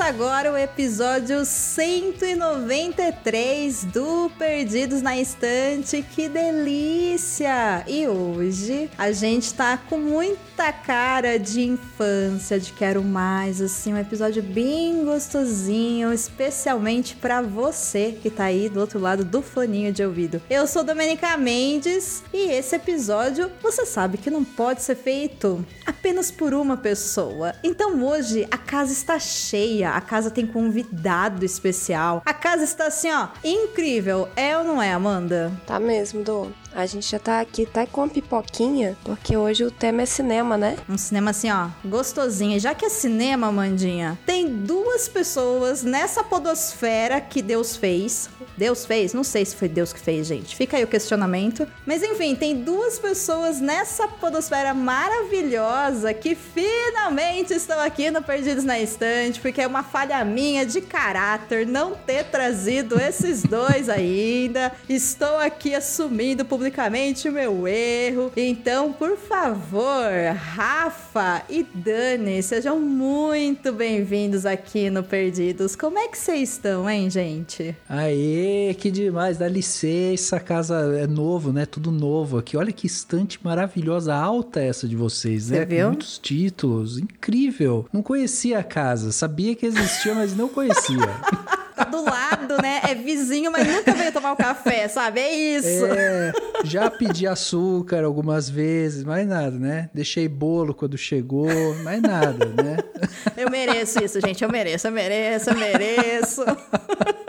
Começa agora o episódio 193 do Perdidos na Estante. Que delícia! E hoje a gente tá com muita cara de infância, de quero mais, assim, um episódio bem gostosinho, especialmente para você que tá aí do outro lado do foninho de ouvido. Eu sou Domenica Mendes e esse episódio você sabe que não pode ser feito apenas por uma pessoa. Então hoje a casa está cheia a casa tem convidado especial. A casa está assim, ó, incrível. É ou não é, Amanda? Tá mesmo, Dô. A gente já tá aqui até com a pipoquinha, porque hoje o tema é cinema, né? Um cinema assim, ó, gostosinho. Já que é cinema, Amandinha, tem duas pessoas nessa podosfera que Deus fez. Deus fez? Não sei se foi Deus que fez, gente. Fica aí o questionamento. Mas enfim, tem duas pessoas nessa podosfera maravilhosa que finalmente estão aqui no Perdidos na Estante, porque é uma falha minha de caráter não ter trazido esses dois ainda. Estou aqui assumindo publicamente o meu erro. Então, por favor, Rafa e Dani, sejam muito bem-vindos aqui no Perdidos. Como é que vocês estão, hein, gente? Aê, que demais, dá licença, a casa é novo, né? Tudo novo aqui. Olha que estante maravilhosa, alta essa de vocês, Você né? viu? Com muitos títulos, incrível. Não conhecia a casa, sabia que existia, mas não conhecia. Tá do lado, né? É vizinho, mas nunca veio tomar um café, sabe? É isso. É, já pedi açúcar algumas vezes, mais nada, né? Deixei bolo quando chegou, mais nada, né? Eu mereço isso, gente. Eu mereço, eu mereço, eu mereço.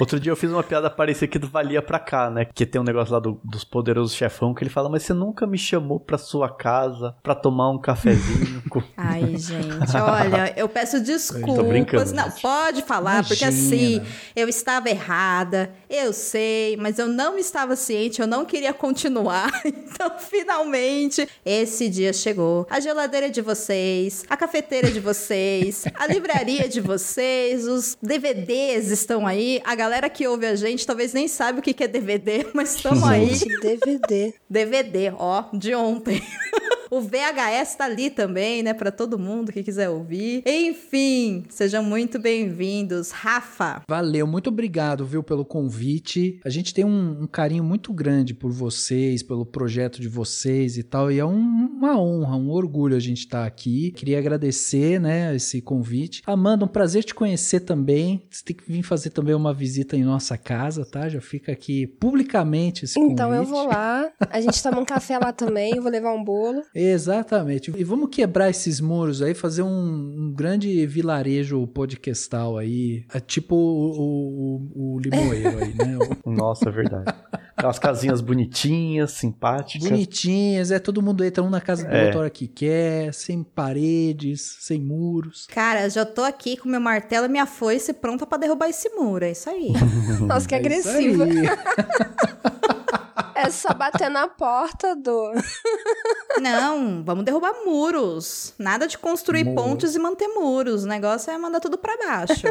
Outro dia eu fiz uma piada parecida que do Valia pra cá, né? Que tem um negócio lá do- dos poderosos chefão que ele fala, mas você nunca me chamou pra sua casa pra tomar um cafezinho. com-" Ai, gente, olha, eu peço desculpas. brincando, não, gente. pode falar, porque assim, Imagina. eu estava errada, eu sei, mas eu não estava ciente, eu não queria continuar. Então, finalmente, esse dia chegou. A geladeira de vocês, a cafeteira de vocês, a livraria de vocês, os DVDs estão aí. A galera que ouve a gente talvez nem sabe o que que é DVD, mas estamos aí. Gente, DVD. DVD, ó, de ontem. o VHS tá ali também, né, Pra todo mundo que quiser ouvir. Enfim, sejam muito bem-vindos, Rafa. Valeu, muito obrigado, viu, pelo convite. A gente tem um, um carinho muito grande por vocês, pelo projeto de vocês e tal, e é um- uma honra, um orgulho a gente estar aqui. Queria agradecer, né, esse convite. Amanda, um prazer te conhecer também. Você tem que vir fazer também uma visita em nossa casa, tá? Já fica aqui publicamente esse Então eu convite. vou lá, a gente toma um café lá também, eu vou levar um bolo. Exatamente. E vamos quebrar esses muros aí, fazer um, um grande vilarejo podcastal aí, é tipo o, o, o Limoeiro aí, né? Nossa, é verdade. Aquelas casinhas bonitinhas, simpáticas. Bonitinhas, é todo mundo entra um na casa do É. outro hora que quer, sem paredes, sem muros. Cara, já tô aqui com meu martelo e minha foice pronta pra derrubar esse muro, é isso aí. Nossa, que É isso agressiva. É só bater na porta do. Não, vamos derrubar muros. Nada de construir Muro. pontes e manter muros. O negócio é mandar tudo pra baixo.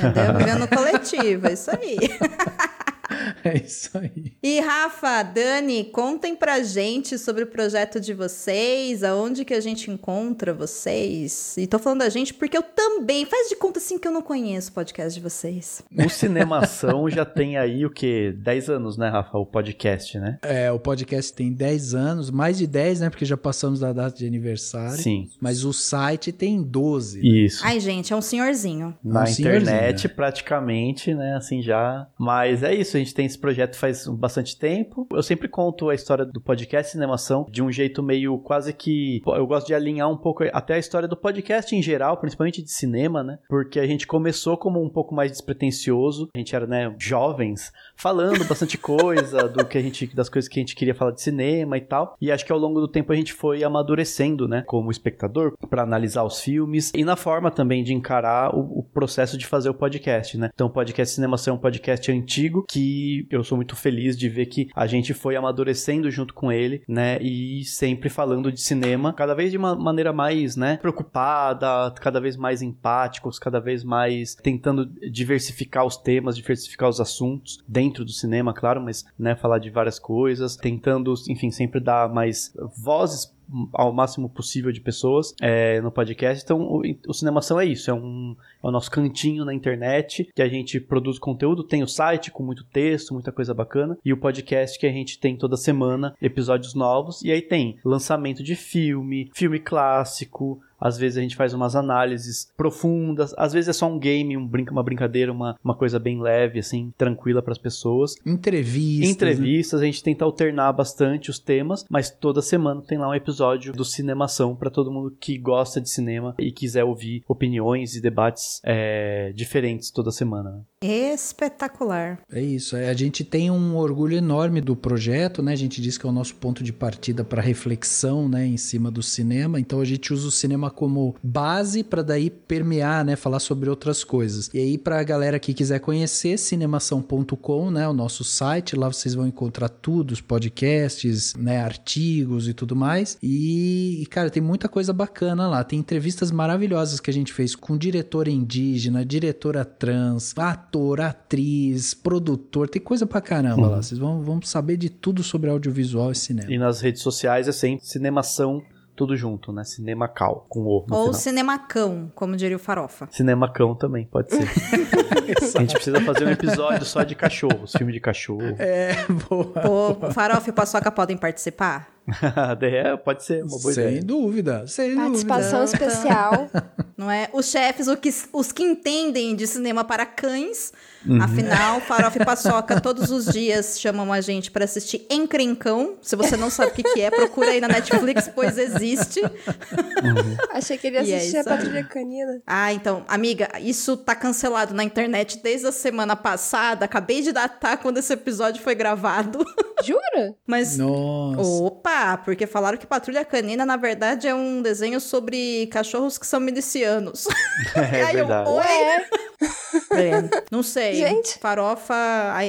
Entendeu? Vivendo coletivo, é isso aí. É isso aí. E Rafa, Dani, contem pra gente sobre o projeto de vocês, aonde que a gente encontra vocês. E tô falando da gente porque eu também, faz de conta assim que eu não conheço o podcast de vocês. O Cinemação já tem aí o quê? 10 anos, né, Rafa? O podcast, né? É, o podcast tem 10 anos, mais de 10, né? Porque já passamos da data de aniversário. Sim. Mas o site tem 12. Isso. Ai, gente, é um senhorzinho. Na Um senhorzinho, internet, né? praticamente, né? Assim já. Mas é isso, a gente tem esse projeto faz bastante tempo. Eu sempre conto a história do podcast Cinemação de um jeito meio quase que. Eu gosto de alinhar um pouco até a história do podcast em geral, principalmente de cinema, né? Porque a gente começou como um pouco mais despretensioso. A gente era, né, jovens, falando bastante coisa do que a gente. das coisas que a gente queria falar de cinema e tal. E acho que ao longo do tempo a gente foi amadurecendo, né? Como espectador, para analisar os filmes e na forma também de encarar o, o processo de fazer o podcast, né? Então, o podcast Cinemação é um podcast antigo que eu sou muito feliz de ver que a gente foi amadurecendo junto com ele, né? E sempre falando de cinema, cada vez de uma maneira mais, né, preocupada, cada vez mais empáticos, cada vez mais tentando diversificar os temas, diversificar os assuntos dentro do cinema, claro, mas, né, falar de várias coisas, tentando, enfim, sempre dar mais vozes ao máximo possível de pessoas é, no podcast. Então, o, o Cinemação é isso, é, um, é o nosso cantinho na internet que a gente produz conteúdo, tem o site com muito texto, muita coisa bacana, e o podcast que a gente tem toda semana, episódios novos, e aí tem lançamento de filme, filme clássico, às vezes a gente faz umas análises profundas, às vezes é só um game, um brinca, uma brincadeira, uma, uma coisa bem leve, assim, tranquila para as pessoas. Entrevistas. Entrevistas, né? a gente tenta alternar bastante os temas, mas toda semana tem lá um episódio do Cinemação para todo mundo que gosta de cinema e quiser ouvir opiniões e debates é, diferentes toda semana. Espetacular. É isso. É, a gente tem um orgulho enorme do projeto, né? A gente diz que é o nosso ponto de partida para reflexão, né, em cima do cinema. Então a gente usa o cinema como base para daí permear, né, falar sobre outras coisas. E aí para a galera que quiser conhecer cinemação.com, né, o nosso site, lá vocês vão encontrar tudo, os podcasts, né, artigos e tudo mais. E, cara, tem muita coisa bacana lá. Tem entrevistas maravilhosas que a gente fez com diretora indígena, diretora trans, ator, atriz, produtor, tem coisa pra caramba uhum. lá. Vocês vão, vão saber de tudo sobre audiovisual e cinema. E nas redes sociais é sempre cinemação tudo junto, né? Cinemacal, com o Ou final. cinemacão, como diria o Farofa. Cinemacão também, pode ser. a gente precisa fazer um episódio só de cachorros, filme de cachorro. É, boa. Pô, o Farofa e o Paçoca podem participar? é, pode ser uma boa sem ideia. Dúvida, sem Participação dúvida. especial. Não é? Os chefes, os que, os que entendem de cinema para cães. Uhum. Afinal, Farofa e Paçoca todos os dias chamam a gente para assistir Encrencão. Se você não sabe o que, que é, procura aí na Netflix, pois existe. Uhum. Achei que ele ia é assistir é a Patrulha Canina. Ah, então, amiga, isso tá cancelado na internet desde a semana passada. Acabei de datar quando esse episódio foi gravado. Jura? Mas. Nossa. Opa! Porque falaram que Patrulha Canina, na verdade, é um desenho sobre cachorros que são milicianos. É, é verdade. Eu, Oi? Não sei. Gente. Farofa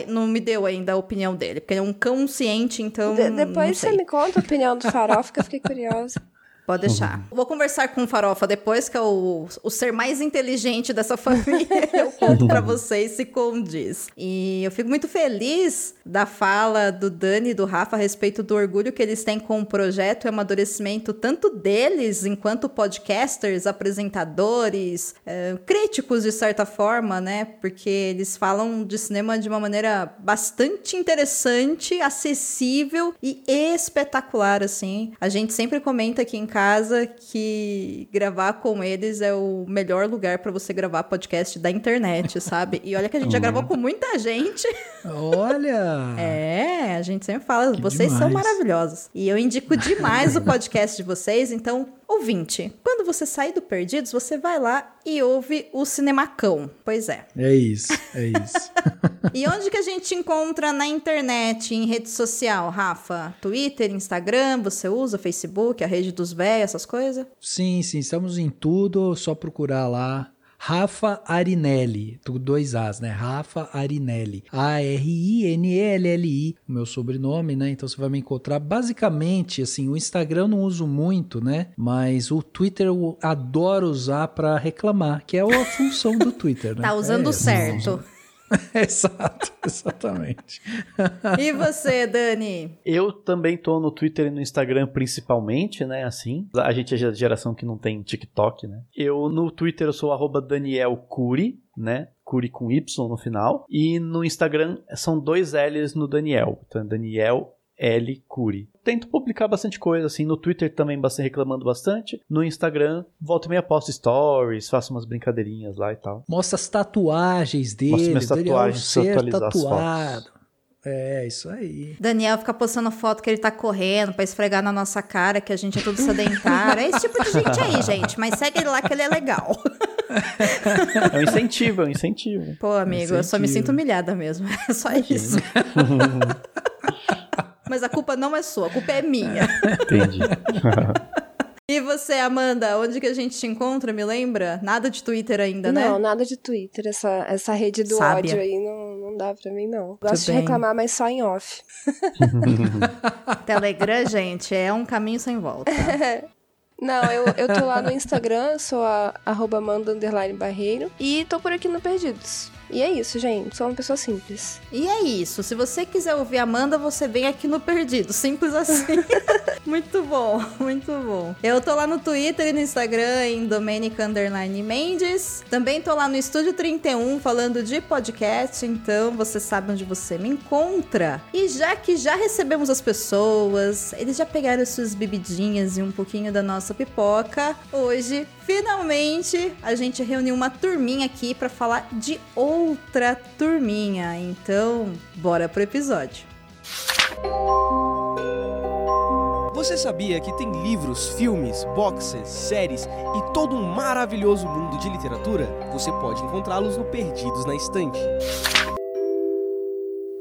não me deu ainda a opinião dele, porque ele é um cão ciente, então. De depois você me conta a opinião do Farofa, que eu fiquei curiosa. Pode deixar. Uhum. Vou conversar com o Farofa depois, que é o, o ser mais inteligente dessa família. eu conto pra vocês se condiz. E eu fico muito feliz da fala do Dani e do Rafa a respeito do orgulho que eles têm com o projeto e amadurecimento tanto deles, enquanto podcasters, apresentadores, é, críticos de certa forma, né? Porque eles falam de cinema de uma maneira bastante interessante, acessível e espetacular, assim. A gente sempre comenta aqui em casa que gravar com eles é o melhor lugar para você gravar podcast da internet, sabe? E olha que a gente já gravou com muita gente. Olha! é, a gente sempre fala, que vocês demais. são maravilhosos. E eu indico demais o podcast de vocês, então Ouvinte, quando você sair do Perdidos, você vai lá e ouve o Cinemacão. Pois é. É isso, é isso. e onde que a gente encontra na internet, em rede social, Rafa? Twitter, Instagram, você usa Facebook, a rede dos véios, essas coisas? Sim, sim, estamos em tudo, só procurar lá Rafa Arinelli, dois As, né? Rafa Arinelli. A-R-I-N-E-L-L-I, meu sobrenome, né? Então você vai me encontrar. Basicamente, assim, o Instagram eu não uso muito, né? Mas o Twitter eu adoro usar para reclamar, que é a função do Twitter, né? Tá usando é, certo. Exato, exatamente. e você, Dani? Eu também tô no Twitter e no Instagram principalmente, né, assim. A gente é a geração que não tem TikTok, né. Eu no Twitter eu sou arroba Daniel Curi, né, Curi com Y no final. E no Instagram são dois L's no Daniel. Então é Daniel L. Curi. Tento publicar bastante coisa, assim, no Twitter também bastante, reclamando bastante. No Instagram, volta e meia posto stories, faço umas brincadeirinhas lá e tal. Mostra as tatuagens dele. Mostra minhas tatuagens, ser atualizar tatuado. É, isso aí. Daniel fica postando foto que ele tá correndo pra esfregar na nossa cara que a gente é tudo sedentário. É esse tipo de gente aí, gente. Mas segue ele lá que ele é legal. É um incentivo, é um incentivo. Pô, amigo, incentivo. eu só me sinto humilhada mesmo. É só isso. Mas a culpa não é sua, a culpa é minha. Entendi. E você, Amanda, onde que a gente te encontra, me lembra? Nada de Twitter ainda, não, né? Não, nada de Twitter. Essa, essa rede do Sábia. ódio aí não, não dá pra mim, não. Gosto de bem. reclamar, mas só em off. Telegram, gente, é um caminho sem volta. Não, eu, eu tô lá no Instagram, sou a arroba Amanda underline Barreiro. E tô por aqui no Perdidos. E é isso, gente. Sou uma pessoa simples. E é isso. Se você quiser ouvir Amanda, você vem aqui no Perdido. Simples assim. muito bom, muito bom. Eu tô lá no Twitter e no Instagram em Domênica Underline Mendes. Também tô lá no Estúdio 31 falando de podcast, então você sabe onde você me encontra. E já que já recebemos as pessoas, eles já pegaram suas bebidinhas e um pouquinho da nossa pipoca, hoje finalmente a gente reuniu uma turminha aqui pra falar de outra turminha. Então, bora pro episódio. Você sabia que tem livros, filmes, boxes, séries e todo um maravilhoso mundo de literatura? Você pode encontrá-los no Perdidos na Estante.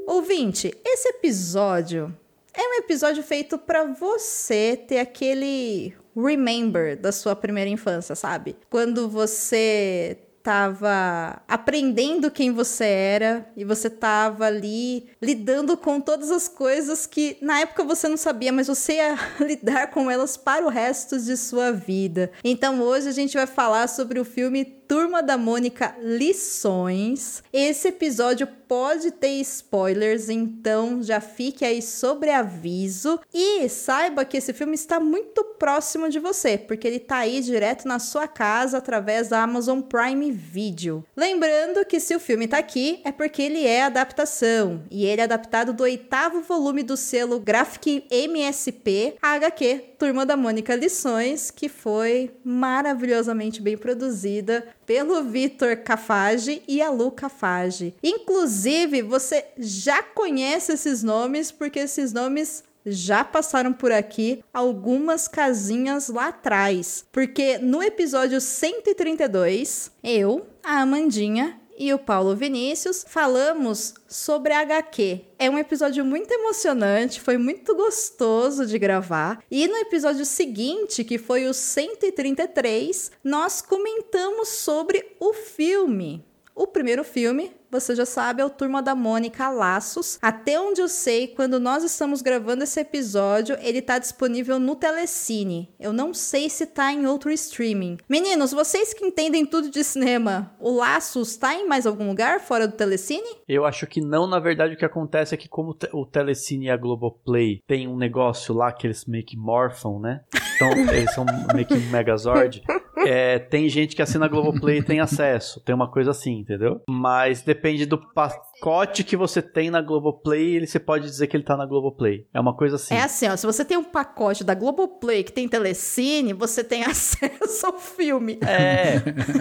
Ouvinte, esse episódio é um episódio feito pra você ter aquele remember da sua primeira infância, sabe? Quando você tava aprendendo quem você era e você tava ali lidando com todas as coisas que na época você não sabia, mas você ia lidar com elas para o resto de sua vida. Então hoje a gente vai falar sobre o filme Turma da Mônica Lições. Esse episódio pode ter spoilers, então já fique aí sobre aviso e saiba que esse filme está muito próximo de você, porque ele tá aí direto na sua casa através da Amazon Prime Video. Lembrando que se o filme tá aqui é porque ele é adaptação e ele é adaptado do oitavo volume do selo Graphic MSP HQ Turma da Mônica Lições, que foi maravilhosamente bem produzida pelo Vitor Cafage e a Lu Cafage. Inclusive, você já conhece esses nomes porque esses nomes já passaram por aqui algumas casinhas lá atrás. Porque no episódio 132, eu, a Amandinha e o Paulo Vinícius falamos sobre HQ. É um episódio muito emocionante, foi muito gostoso de gravar. E no episódio seguinte, que foi o 133, nós comentamos sobre o filme. O primeiro filme, você já sabe, é o Turma da Mônica Laços. Até onde eu sei, quando nós estamos gravando esse episódio, ele tá disponível no Telecine. Eu não sei se tá em outro streaming. Meninos, vocês que entendem tudo de cinema, o Laços tá em mais algum lugar fora do Telecine? Eu acho que não, na verdade o que acontece é que como o Telecine e a Globoplay tem um negócio lá que eles meio que morfam, né? Então eles são meio que um Megazord. É, tem gente que assina a Globoplay e tem acesso. Tem uma coisa assim, entendeu? Mas depende do pacote que você tem na Globoplay, ele, você pode dizer que ele tá na Globoplay. É uma coisa assim. É assim, ó, se você tem um pacote da Globoplay que tem Telecine, você tem acesso ao filme. É,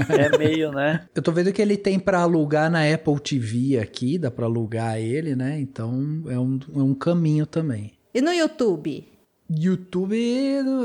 é meio, né? Eu tô vendo que ele tem pra alugar na Apple TV aqui, dá pra alugar ele, né? Então é um, é um caminho também. E no YouTube? YouTube,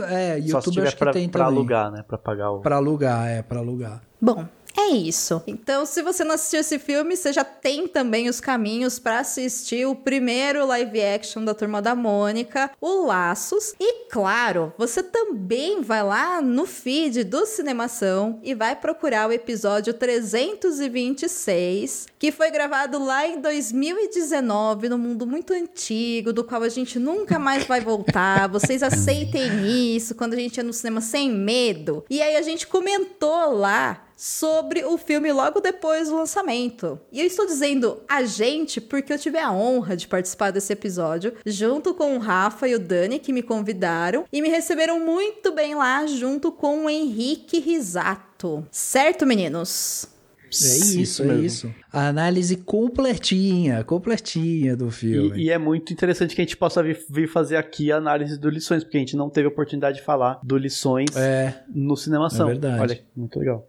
é, Só se YouTube tiver acho que pra, tem pra também. alugar, né? Pra pagar o. Pra alugar, é, pra alugar. Bom, é isso. Então, se você não assistiu esse filme, você já tem também os caminhos para assistir o primeiro live action da Turma da Mônica, o Laços. E claro, você também vai lá no feed do Cinemação e vai procurar o episódio 326, que foi gravado lá em 2019, num mundo muito antigo, do qual a gente nunca mais vai voltar. Vocês aceitem isso quando a gente ia no cinema sem medo. E aí a gente comentou lá sobre o filme logo depois do lançamento. E eu estou dizendo a gente porque eu tive a honra de participar desse episódio junto com o Rafa e o Dani que me convidaram e me receberam muito bem lá junto com o Henrique Risato. Certo, meninos? É isso, é isso. A análise completinha, completinha do filme. E, e é muito interessante que a gente possa vir, vir fazer aqui a análise do Lições, porque a gente não teve a oportunidade de falar do Lições É, no Cinemação. É verdade. Olha, muito legal.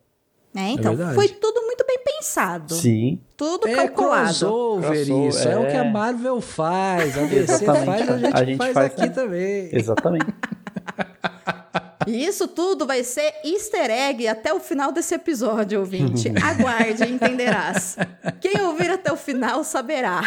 É, então, verdade. foi tudo muito bem pensado. Sim. Tudo é calculado. crossover Crossover, isso. É. o que a é. Marvel faz, a DC faz, a gente, A gente faz, faz aqui também. também. Exatamente. E isso tudo vai ser easter egg até o final desse episódio, ouvinte. Aguarde, entenderás. Quem ouvir até o final saberá.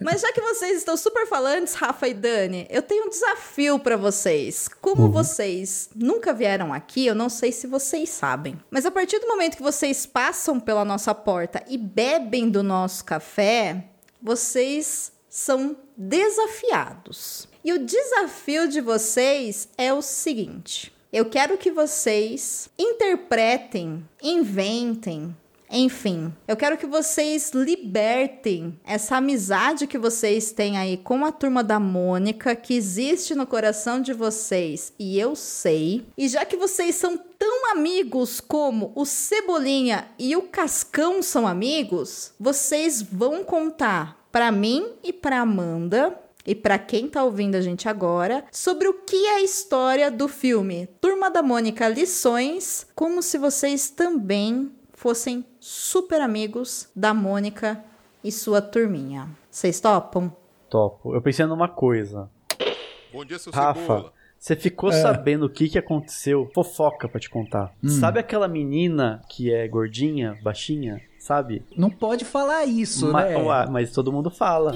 Mas já que vocês estão super falantes, Rafa e Dani, eu tenho um desafio pra vocês. Como vocês nunca vieram aqui, eu não sei se vocês sabem. Mas a partir do momento que vocês passam pela nossa porta e bebem do nosso café, vocês são desafiados. E o desafio de vocês é o seguinte: eu quero que vocês interpretem, inventem, enfim, eu quero que vocês libertem essa amizade que vocês têm aí com a turma da Mônica, que existe no coração de vocês, e eu sei. E já que vocês são tão amigos como o Cebolinha e o Cascão são amigos, vocês vão contar para mim e para Amanda e para quem tá ouvindo a gente agora, sobre o que é a história do filme Turma da Mônica Lições, como se vocês também fossem super amigos da Mônica e sua turminha. Vocês topam? Topo. Eu pensei numa coisa. Bom dia, seu Rafa, Cebola. você ficou sabendo o que, que aconteceu? Fofoca pra te contar. Sabe aquela menina que é gordinha, baixinha? Sabe? Não pode falar isso, Ma- né? Ué, mas todo mundo fala.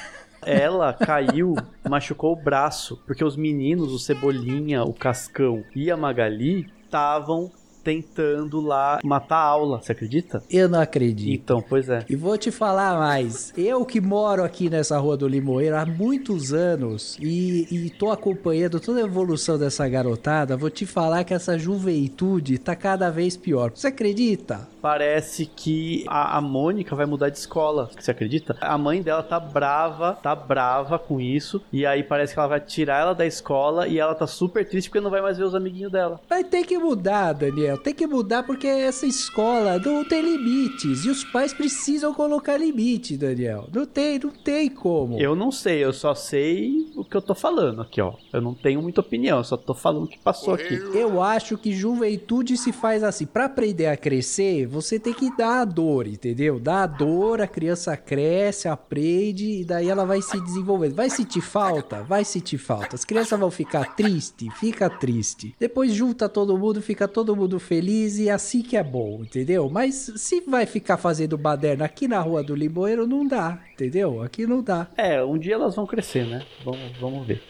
Ela caiu, machucou o braço, porque os meninos, o Cebolinha, o Cascão e a Magali estavam tentando lá matar a aula, você acredita? Eu não acredito. Então, pois é. E vou te falar mais. Eu que moro aqui nessa rua do Limoeiro há muitos anos e, e tô acompanhando toda a evolução dessa garotada, vou te falar que essa juventude tá cada vez pior. Você acredita? Parece que a, a Mônica vai mudar de escola, você acredita? A mãe dela tá brava, tá brava com isso, e aí parece que ela vai tirar ela da escola e ela tá super triste porque não vai mais ver os amiguinhos dela. Vai ter que mudar, Daniel. Tem que mudar porque essa escola não tem limites. E os pais precisam colocar limite, Daniel. Não tem, não tem como. Eu não sei, eu só sei o que eu tô falando aqui, ó. Eu não tenho muita opinião, eu só tô falando o que passou aqui. Eu acho que juventude se faz assim. Pra aprender a crescer, você tem que dar a dor, entendeu? Dá a dor, a criança cresce, aprende e daí ela vai se desenvolvendo. Vai sentir falta? Vai sentir falta. As crianças vão ficar triste? Fica triste. Depois junta todo mundo, fica todo mundo feliz e assim que é bom, entendeu? Mas se vai ficar fazendo baderna aqui na rua do Limoeiro, não dá, entendeu? Aqui não dá. É, um dia elas vão crescer, né? Vamos, vamos ver.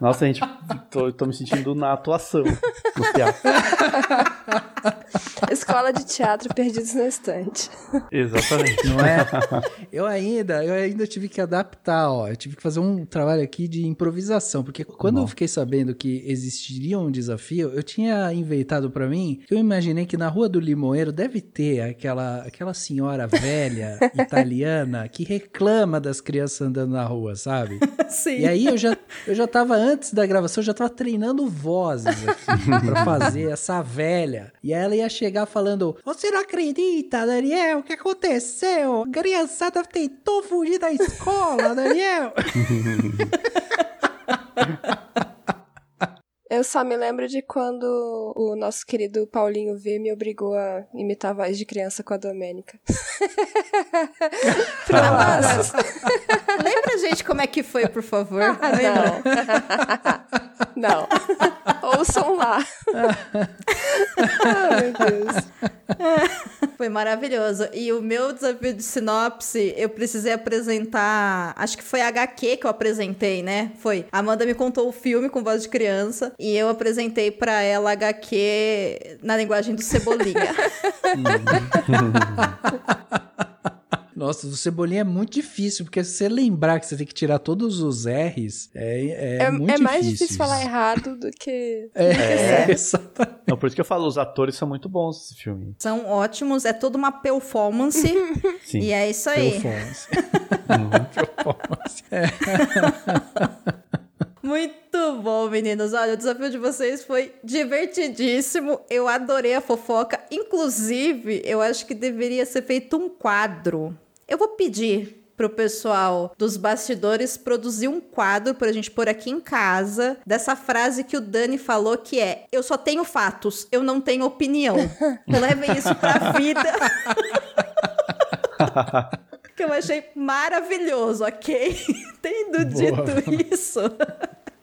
Nossa, gente, tô, tô me sentindo na atuação. Escola de teatro perdidos na estante. Exatamente. Não é? eu ainda, eu ainda tive que adaptar, ó. Eu tive que fazer um trabalho aqui de improvisação, porque quando eu fiquei sabendo que existiria um desafio, eu tinha inventado pra mim, eu imaginei que na Rua do Limoeiro deve ter aquela aquela senhora velha italiana que reclama das crianças andando na rua, sabe? Sim. E aí eu já, eu já tava, antes da gravação, eu já tava treinando vozes aqui pra fazer essa velha. E aí ela ia chegar falando: Você não acredita, Daniel? O que aconteceu? A criançada tentou fugir da escola, Daniel. Eu só me lembro de quando o nosso querido Paulinho V me obrigou a imitar a voz de criança com a Domênica. Trollaços. Lembra, gente, como é que foi, por favor? Lembra? Não. Não. Ouçam lá. Ai, meu Deus. Foi maravilhoso. E o meu desafio de sinopse, eu precisei apresentar. Acho que foi HQ que eu apresentei, né? Foi. A Amanda me contou o filme com voz de criança e eu apresentei pra ela HQ na linguagem do Cebolinha. Nossa, do Cebolinha é muito difícil, porque se você lembrar que você tem que tirar todos os R's, é, é, É, muito é mais difícil. difícil falar errado do que. É, exatamente. Não, por isso que eu falo, os atores são muito bons nesse filme. São ótimos, é toda uma performance. Sim. e é isso aí. Performance. Performance. Muito bom, meninos. Olha, o desafio de vocês foi divertidíssimo. Eu adorei a fofoca. Inclusive, eu acho que deveria ser feito um quadro. Eu vou pedir pro pessoal dos bastidores produzir um quadro pra gente pôr aqui em casa dessa frase que o Dani falou que é: eu só tenho fatos, eu não tenho opinião. Levem isso pra vida. que eu achei maravilhoso, ok? Tendo dito isso,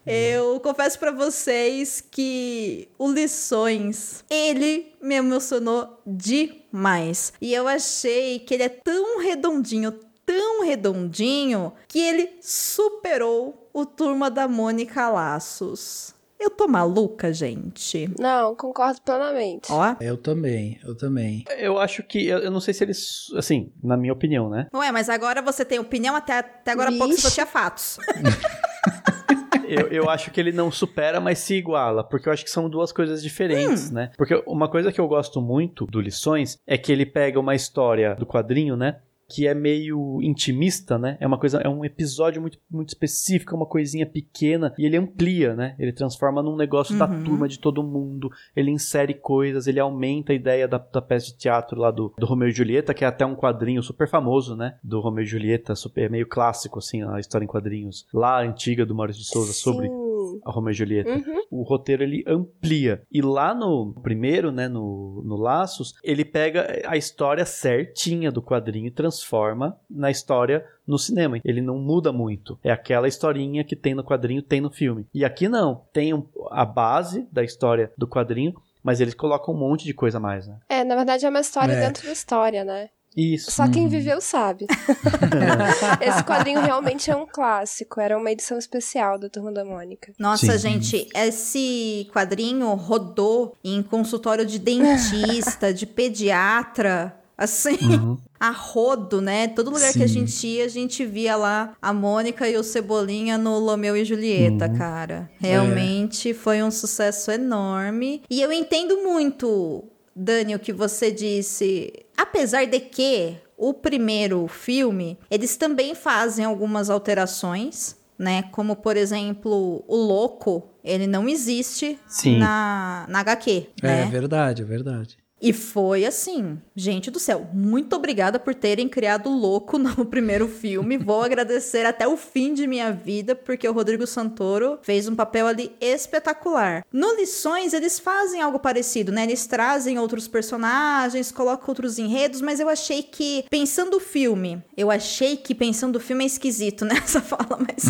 eu confesso pra vocês que o Lições, ele me emocionou demais. E eu achei que ele é tão redondinho, tão redondinho que ele superou o Turma da Mônica Laços. Eu tô maluca, gente. Não, concordo plenamente. Ó. Eu também, eu também. Eu acho que, eu, eu não sei se eles, assim, na minha opinião, né? Ué, mas agora você tem opinião, até, até agora há pouco você só Vixe. tinha fatos. Eu, eu acho que ele não supera, mas se iguala, porque eu acho que são duas coisas diferentes, né? Porque uma coisa que eu gosto muito do Lições é que ele pega uma história do quadrinho, né? Que é meio intimista, né? É uma coisa, é um episódio muito, muito específico, é uma coisinha pequena, e ele amplia, né? Ele transforma num negócio da Uhum. turma de todo mundo, ele insere coisas, ele aumenta a ideia da, da peça de teatro lá do, do Romeu e Julieta, que é até um quadrinho super famoso, né? Do Romeu e Julieta, super meio clássico, assim, a história em quadrinhos lá antiga do Maurício de Souza sobre Sim. a Romeu e Julieta. Uhum. O roteiro ele amplia. E lá no primeiro, né, no, no Laços, ele pega a história certinha do quadrinho e transforma na história no cinema. Ele não muda muito. É aquela historinha que tem no quadrinho, tem no filme. E aqui não. Tem um- a base da história do quadrinho, mas eles colocam um monte de coisa a mais, né? É, na verdade é uma história É. dentro da história, né? Isso. Só quem viveu sabe. Esse quadrinho realmente é um clássico. Era uma edição especial da Turma da Mônica. Nossa, Sim. gente, esse quadrinho rodou em consultório de dentista, de pediatra, assim, Uhum. a rodo, né? Todo lugar que a Sim. gente ia, a gente via lá a Mônica e o Cebolinha no Romeu e Julieta, cara. Realmente foi um sucesso enorme. E eu entendo muito, Dani, o que você disse. Apesar de que o primeiro filme, eles também fazem algumas alterações. Né? Como, por exemplo, o louco, ele não existe Sim. na, na HQ, É né? verdade, é verdade. E foi assim, gente do céu, muito obrigada por terem criado louco no primeiro filme. Vou agradecer até o fim de minha vida, porque o Rodrigo Santoro fez um papel ali espetacular. No Lições, eles fazem algo parecido, né? Eles trazem outros personagens, colocam outros enredos, mas eu achei que, pensando o filme, eu achei que pensando o filme é esquisito nessa fala, mas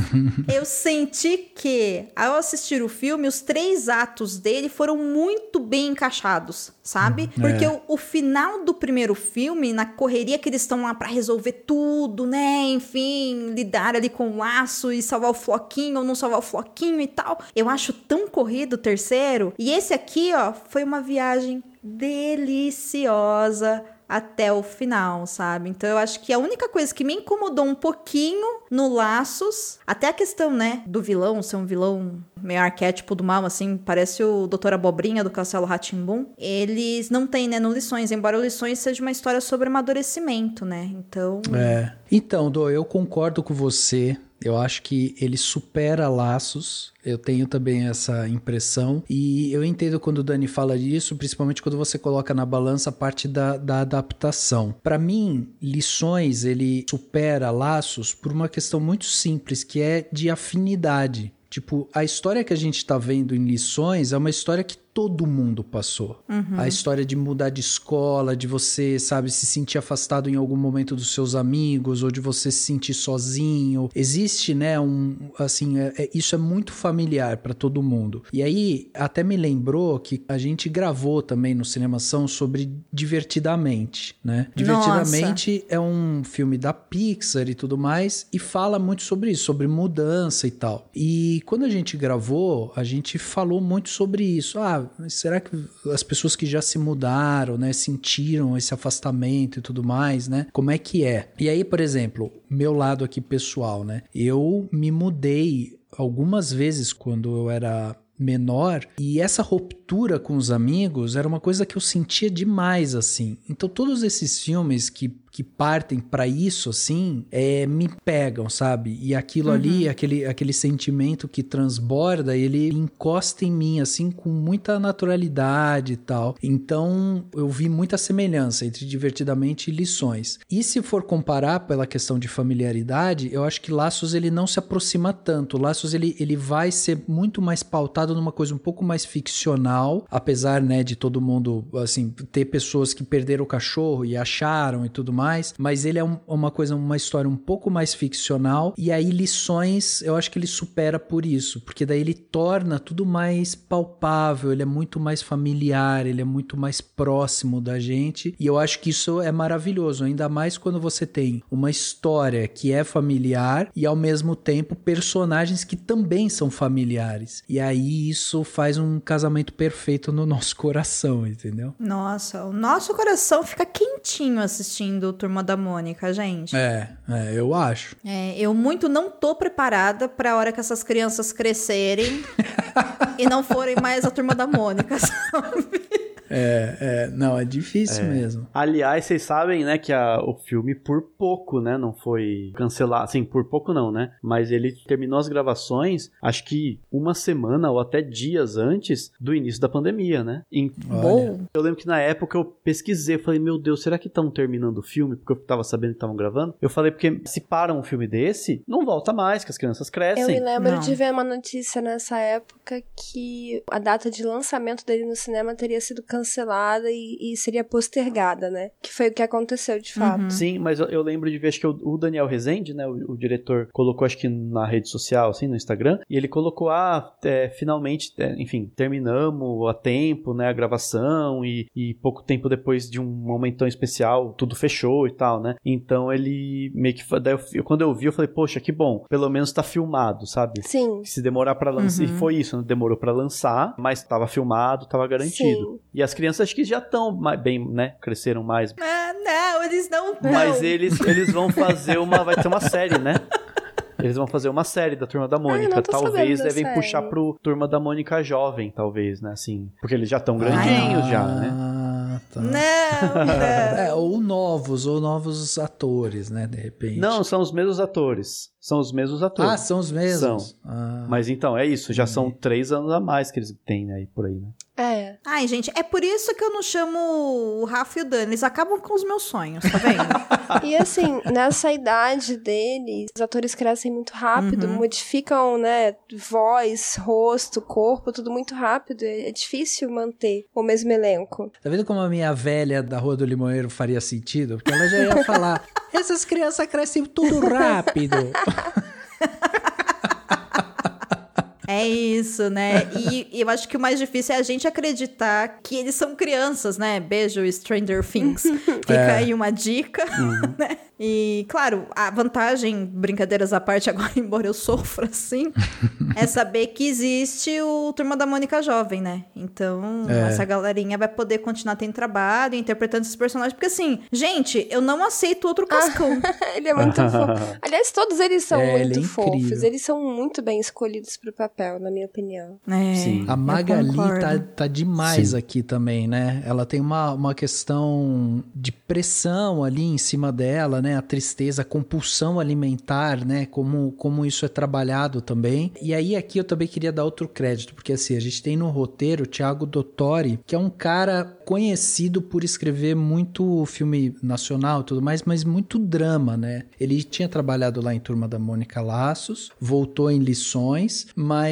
eu senti que, ao assistir o filme, os três atos dele foram muito bem encaixados, sabe? Porque o, o final do primeiro filme, na correria que eles estão lá pra resolver tudo, né? Enfim, lidar ali com o laço e salvar o floquinho ou não salvar o floquinho e tal. Eu acho tão corrido o terceiro. E esse aqui, ó, foi uma viagem deliciosa até o final, sabe? Então eu acho que a única coisa que me incomodou um pouquinho no Laços, até a questão, né, do vilão ser um vilão meio arquétipo do mal, assim, parece o Doutor Abobrinha do Castelo Ratimbum. Eles não têm, né, no Lições, embora o Lições seja uma história sobre amadurecimento, né? Então, É. Então, Dô, eu concordo com você. Eu acho que ele supera laços. Eu tenho também essa impressão. E eu entendo quando o Dani fala disso, principalmente quando você coloca na balança a parte da, da adaptação. Para mim, lições ele supera laços por uma questão muito simples, que é de afinidade. Tipo, a história que a gente tá vendo em lições é uma história que todo mundo passou. A história de mudar de escola, de você, sabe, se sentir afastado em algum momento dos seus amigos, ou de você se sentir sozinho. Existe, né, um, assim, é- é- isso é muito familiar para todo mundo. E aí, até me lembrou que a gente gravou também no Cinemação sobre Divertidamente, né? Divertidamente é um filme da Pixar e tudo mais, e fala muito sobre isso, sobre mudança e tal. E quando a gente gravou, a gente falou muito sobre isso. Ah, será que as pessoas que já se mudaram, né, sentiram esse afastamento e tudo mais, né? Como é que é? E aí, por exemplo, meu lado aqui pessoal, né? Eu me mudei algumas vezes quando eu era menor e essa ruptura com os amigos era uma coisa que eu sentia demais assim. Então todos esses filmes que que partem pra isso assim, é, me pegam, sabe? E aquilo ali, aquele aquele sentimento que transborda, ele encosta em mim assim com muita naturalidade e tal. Então eu vi muita semelhança entre divertidamente e lições. E se for comparar pela questão de familiaridade, eu acho que Laços ele não se aproxima tanto. Laços ele, ele vai ser muito mais pautado numa coisa um pouco mais ficcional, apesar, né, de todo mundo assim ter pessoas que perderam o cachorro e acharam e tudo mais. Mais, mas ele é um- uma coisa, uma história um pouco mais ficcional, e aí lições, eu acho que ele supera por isso, porque daí ele torna tudo mais palpável, ele é muito mais familiar, ele é muito mais próximo da gente, e eu acho que isso é maravilhoso, ainda mais quando você tem uma história que é familiar e ao mesmo tempo personagens que também são familiares. E aí isso faz um casamento perfeito no nosso coração, entendeu? Nossa, o nosso coração fica quentinho assistindo Turma da Mônica, gente. É, é, eu acho. É, eu muito não tô preparada pra hora que essas crianças crescerem e não forem mais a Turma da Mônica, sabe? É, é, não, é difícil mesmo. Aliás, vocês sabem, né, que a- o filme por pouco, né, não foi cancelado. Assim, por pouco não, né? Mas ele terminou as gravações, acho que uma semana ou até dias antes do início da pandemia, né? Em- Olha. eu lembro que na época eu pesquisei, falei, meu Deus, será que estão terminando o filme? Porque eu tava sabendo que estavam gravando. Eu falei, porque se param um filme desse, não volta mais, que as crianças Eu crescem. me lembro Não. de ver uma notícia nessa época que a data de lançamento dele no cinema teria sido cancelada e, e seria postergada, né? Que foi o que aconteceu de fato. Sim, mas eu, eu lembro de ver, acho que o, o Daniel Rezende, né, o, o diretor, colocou, acho que na rede social, assim, no Instagram, e ele colocou, ah, é, finalmente, é, enfim, terminamos a tempo, né, a gravação, e, e pouco tempo depois de um momento tão especial, tudo fechou e tal, né, então ele meio que, daí eu, quando eu vi, eu falei, poxa, que bom, pelo menos tá filmado, sabe? Sim. Se demorar pra lançar, e foi isso, né? demorou pra lançar, mas tava filmado, tava garantido. Sim. E as crianças acho que já estão bem, né, cresceram mais, Ah, não, eles não tão. mas eles, eles vão fazer uma. Vai ter uma série, né? Eles vão fazer uma série da Turma da Mônica. talvez devem série. puxar pro Turma da Mônica jovem, talvez, né? Assim. Porque eles já estão grandinhos, já, né? Tá. Não, não. É, ou novos, ou novos atores, né, de repente. Não, são os mesmos atores. São os mesmos atores. Ah, são os mesmos? São. Ah. Mas então, é isso. Já são três anos a mais que eles têm aí por aí, né? É. Ai, gente, é por isso que eu não chamo o Rafa e o Dani. Eles acabam com os meus sonhos, tá vendo? E assim, nessa idade deles, os atores crescem muito rápido, Uhum. modificam, né, voz, rosto, corpo, tudo muito rápido. É é difícil manter o mesmo elenco. Tá vendo como a minha velha da Rua do Limoeiro faria sentido? Porque ela já ia falar: essas crianças crescem tudo rápido. É isso, né? E, e eu acho que o mais difícil é a gente acreditar que eles são crianças, né? Beijo, Stranger Things. Fica É. aí uma dica, né? E, claro, a vantagem, brincadeiras à parte agora, embora eu sofra assim, é saber que existe o Turma da Mônica Jovem, né? Então, É. essa galerinha vai poder continuar tendo trabalho, interpretando esses personagens. Porque, assim, gente, eu não aceito outro cascão. Ele é muito fofo. Aliás, todos eles são É, ele muito é fofos. Eles são muito bem escolhidos pro papel, na minha opinião. É, Sim. A Magali concordo. tá, tá demais Sim. aqui também, né? Ela tem uma, uma questão de pressão ali em cima dela, né? A tristeza, a compulsão alimentar, né? Como, como isso é trabalhado também. E aí aqui eu também queria dar outro crédito, porque assim, a gente tem no roteiro o Thiago Dottori, que é um cara conhecido por escrever muito filme nacional e tudo mais, mas muito drama, né? Ele tinha trabalhado lá em Turma da Mônica Laços, voltou em Lições, mas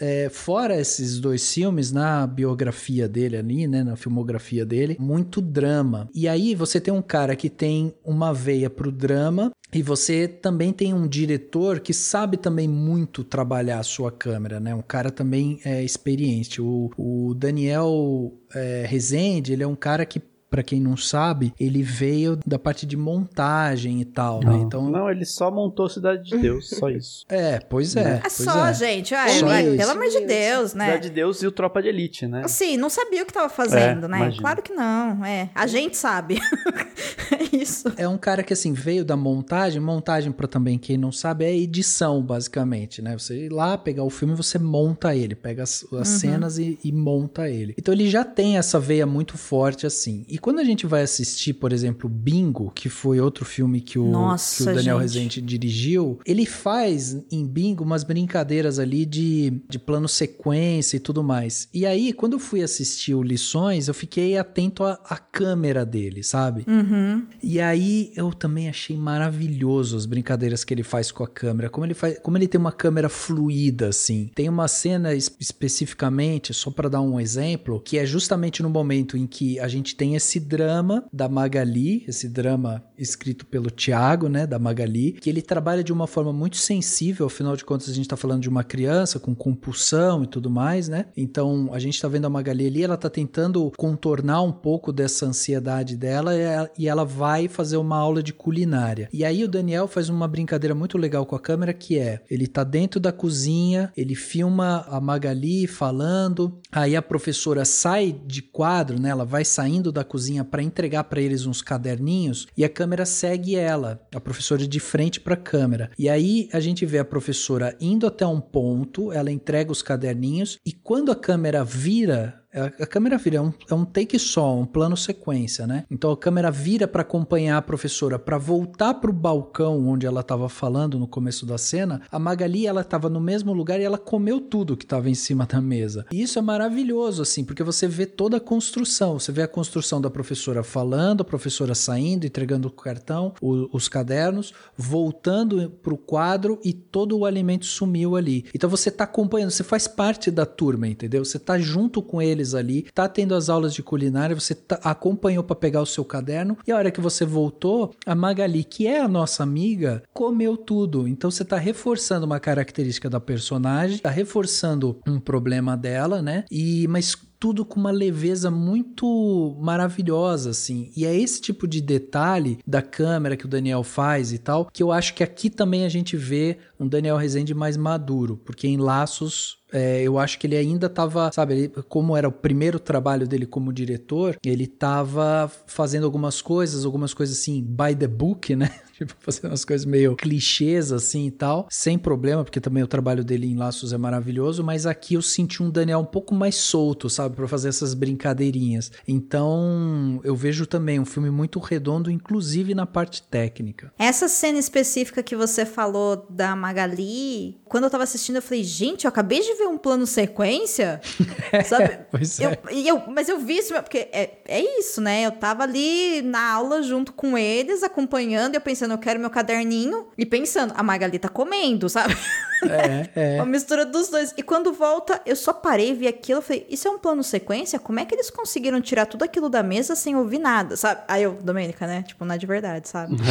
é, fora esses dois filmes, na biografia dele ali, né, na filmografia dele, muito drama. E aí você tem um cara que tem uma veia pro drama e você também tem um diretor que sabe também muito trabalhar a sua câmera, né? Um cara também é, experiente. O, o Daniel é, Rezende, ele é um cara que, pra quem não sabe, ele veio da parte de montagem e tal, né? Então, Não, ele só montou Cidade de Deus, só isso. é, pois é. É pois só, é. gente. Ai, Só vai, pelo amor de Deus, né? Cidade de Deus e o Tropa de Elite, né? Assim, não sabia o que tava fazendo, É, né? imagino. Claro que não, é. A gente sabe. é isso. É um cara que assim veio da montagem, montagem para também quem não sabe é edição basicamente, né? Você ir lá pegar o filme, você monta ele, pega as, as cenas e, e monta ele. Então ele já tem essa veia muito forte assim. E quando a gente vai assistir, por exemplo, Bingo, que foi outro filme que o, Nossa, que o Daniel gente. Rezende dirigiu, ele faz em Bingo umas brincadeiras ali de, de plano sequência e tudo mais. E aí, quando eu fui assistir o Lições, eu fiquei atento à, à câmera dele, sabe? Uhum. E aí eu também achei maravilhoso as brincadeiras que ele faz com a câmera, como ele faz, como ele tem uma câmera fluida assim. Tem uma cena es especificamente, só para dar um exemplo, que é justamente no momento em que a gente tem esse drama da Magali, esse drama escrito pelo Tiago, né, da Magali, que ele trabalha de uma forma muito sensível, afinal de contas a gente tá falando de uma criança com compulsão e tudo mais, né? Então a gente tá vendo a Magali ali, ela tá tentando contornar um pouco dessa ansiedade dela e ela vai fazer uma aula de culinária. E aí o Daniel faz uma brincadeira muito legal com a câmera que é, ele tá dentro da cozinha, ele filma a Magali falando, aí a professora sai de quadro, né? Ela vai saindo da cozinha para entregar para eles uns caderninhos e a câmera segue ela, a professora de frente para a câmera. E aí a gente vê a professora indo até um ponto, ela entrega os caderninhos e quando a câmera vira a, câmera vira, é um, é um take só, um plano sequência, né? Então a câmera vira para acompanhar a professora, para voltar para o balcão onde ela estava falando no começo da cena. A Magali, ela estava no mesmo lugar e ela comeu tudo que estava em cima da mesa. E isso é maravilhoso, assim, porque você vê toda a construção. Você vê a construção da professora falando, a professora saindo, entregando o cartão, o, os cadernos, voltando para o quadro e todo o alimento sumiu ali. Então você está acompanhando, você faz parte da turma, entendeu? Você está junto com eles ali, tá tendo as aulas de culinária, você tá, acompanhou para pegar o seu caderno e a hora que você voltou, a Magali, que é a nossa amiga, comeu tudo. Então você tá reforçando uma característica da personagem, tá reforçando um problema dela, né? E mas tudo com uma leveza muito maravilhosa, assim. E é esse tipo de detalhe da câmera que o Daniel faz e tal, que eu acho que aqui também a gente vê um Daniel Rezende mais maduro, porque em Laços é, eu acho que ele ainda estava, sabe, ele, como era o primeiro trabalho dele como diretor, ele estava fazendo algumas coisas, algumas coisas assim, by the book, né? tipo, fazendo umas coisas meio clichês assim e tal, sem problema, porque também o trabalho dele em Laços é maravilhoso, mas aqui eu senti um Daniel um pouco mais solto, sabe, para fazer essas brincadeirinhas. Então, eu vejo também um filme muito redondo, inclusive na parte técnica. Essa cena específica que você falou da Magali, quando eu tava assistindo, eu falei, gente, eu acabei de ver um plano sequência, sabe? pois é. Eu, eu, mas eu vi isso, porque é, é isso, né? Eu tava ali na aula junto com eles, acompanhando, e eu pensando, eu quero meu caderninho. E pensando, a Magali tá comendo, sabe? É, é. Uma mistura dos dois. E quando volta, eu só parei, vi aquilo falei, isso é um plano sequência? Como é que eles conseguiram tirar tudo aquilo da mesa sem ouvir nada, sabe? Aí eu, Domênica, né? Tipo, não é de verdade, sabe?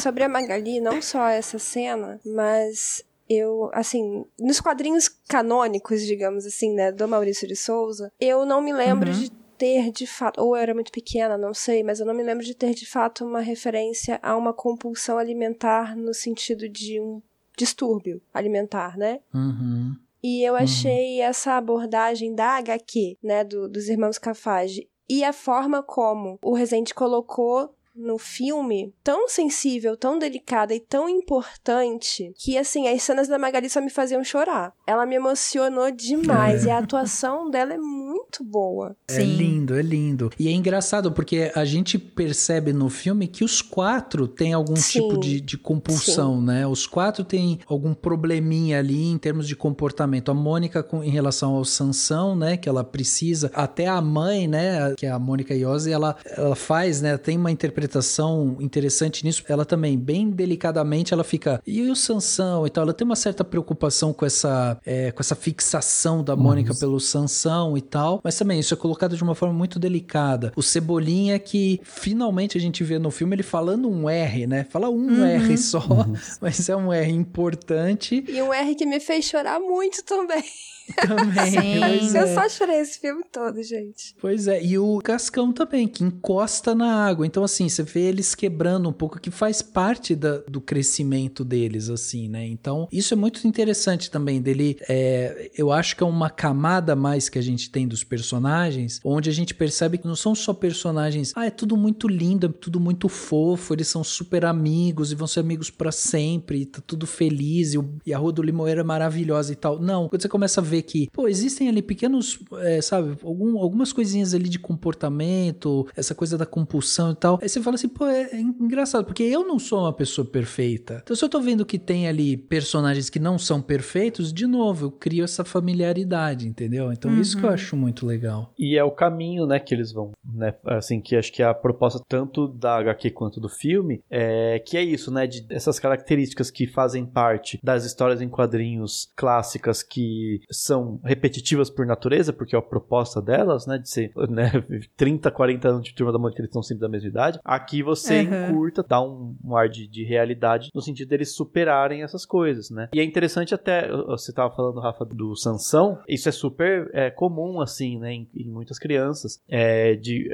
Sobre a Magali, não só essa cena, mas eu, assim, nos quadrinhos canônicos, digamos assim, né, do Maurício de Souza, eu não me lembro uhum. de ter de fato, ou eu era muito pequena, não sei, mas eu não me lembro de ter de fato uma referência a uma compulsão alimentar no sentido de um distúrbio alimentar, né? Uhum. E eu uhum. achei uhum. essa abordagem da HQ, né, do, dos irmãos Cafage, e a forma como o Rezende colocou no filme tão sensível, tão delicada e tão importante que, assim, as cenas da Magali só me faziam chorar. Ela me emocionou demais é. e a atuação dela é muito boa. É Sim. lindo, é lindo. E é engraçado porque a gente percebe no filme que os quatro têm algum Sim. tipo de, de compulsão, Sim. né? Os quatro têm algum probleminha ali em termos de comportamento. A Mônica com, em relação ao Sansão, né? Que ela precisa. Até a mãe, né? Que é a Mônica Iose, ela, ela faz, né? Tem uma interpretação interpretação interessante nisso. Ela também, bem delicadamente, ela fica. E o Sansão e tal? Ela tem uma certa preocupação com essa, é, com essa fixação da Mônica Nossa. pelo Sansão e tal. Mas também, isso é colocado de uma forma muito delicada. O Cebolinha que finalmente a gente vê no filme ele falando um R, né? Fala um uhum. R só, uhum. mas é um R importante. E um R que me fez chorar muito também. Também. Pois eu é. só chorei esse filme todo, gente. Pois é, e o Cascão também, que encosta na água. Então, assim, você vê eles quebrando um pouco, que faz parte da, do crescimento deles, assim, né? Então, isso é muito interessante também dele. É, eu acho que é uma camada mais que a gente tem dos personagens, onde a gente percebe que não são só personagens, ah, é tudo muito lindo, é tudo muito fofo, eles são super amigos e vão ser amigos para sempre, e tá tudo feliz, e, o, e a Rua do Limoeiro é maravilhosa e tal. Não, quando você começa a ver que, pô, existem ali pequenos, é, sabe, algum, algumas coisinhas ali de comportamento, essa coisa da compulsão e tal. Aí você fala assim, pô, é, é, engraçado, porque eu não sou uma pessoa perfeita. Então, se eu tô vendo que tem ali personagens que não são perfeitos, de novo, eu crio essa familiaridade, entendeu? Então, uhum. isso que eu uhum. acho muito legal. E é o caminho, né, que eles vão, né, assim, que acho que é a proposta tanto da HQ quanto do filme, é que é isso, né, de essas características que fazem parte das histórias em quadrinhos clássicas que são repetitivas por natureza, porque é a proposta delas, né, de ser, né, 30, 40 anos de Turma da Mônica, eles estão sempre da mesma idade. Aqui você Uhum. encurta, dá um, um ar de, de realidade no sentido deles superarem essas coisas, né. E é interessante até, você tava falando, Rafa, do Sansão, isso é super é, comum, assim, né, em, em muitas crianças, é, de,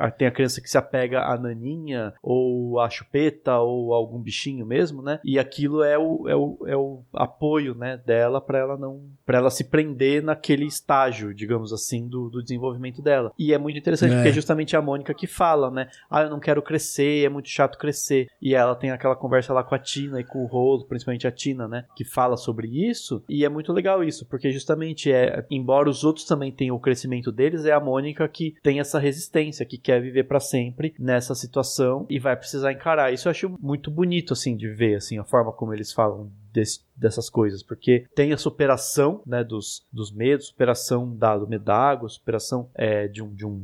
é, tem a criança que se apega à naninha, ou à chupeta, ou a algum bichinho mesmo, né, e aquilo é o, é o, é o apoio, né, dela para ela não, para ela se prender naquele estágio, digamos assim, do, do desenvolvimento dela. E é muito interessante, É. porque é justamente a Mônica que fala, né, ah, eu não quero crescer, é muito chato crescer, e ela tem aquela conversa lá com a Tina e com o Rolo, principalmente a Tina, né, que fala sobre isso, e é muito legal isso, porque justamente é, embora os outros também tenham o crescimento deles, é a Mônica que tem essa resistência, que quer viver pra sempre nessa situação e vai precisar encarar. Isso eu acho muito bonito, assim, de ver, assim, a forma como eles falam desse- dessas coisas, porque tem a superação, né, dos, dos medos, superação da, do medago, superação é, de um, de um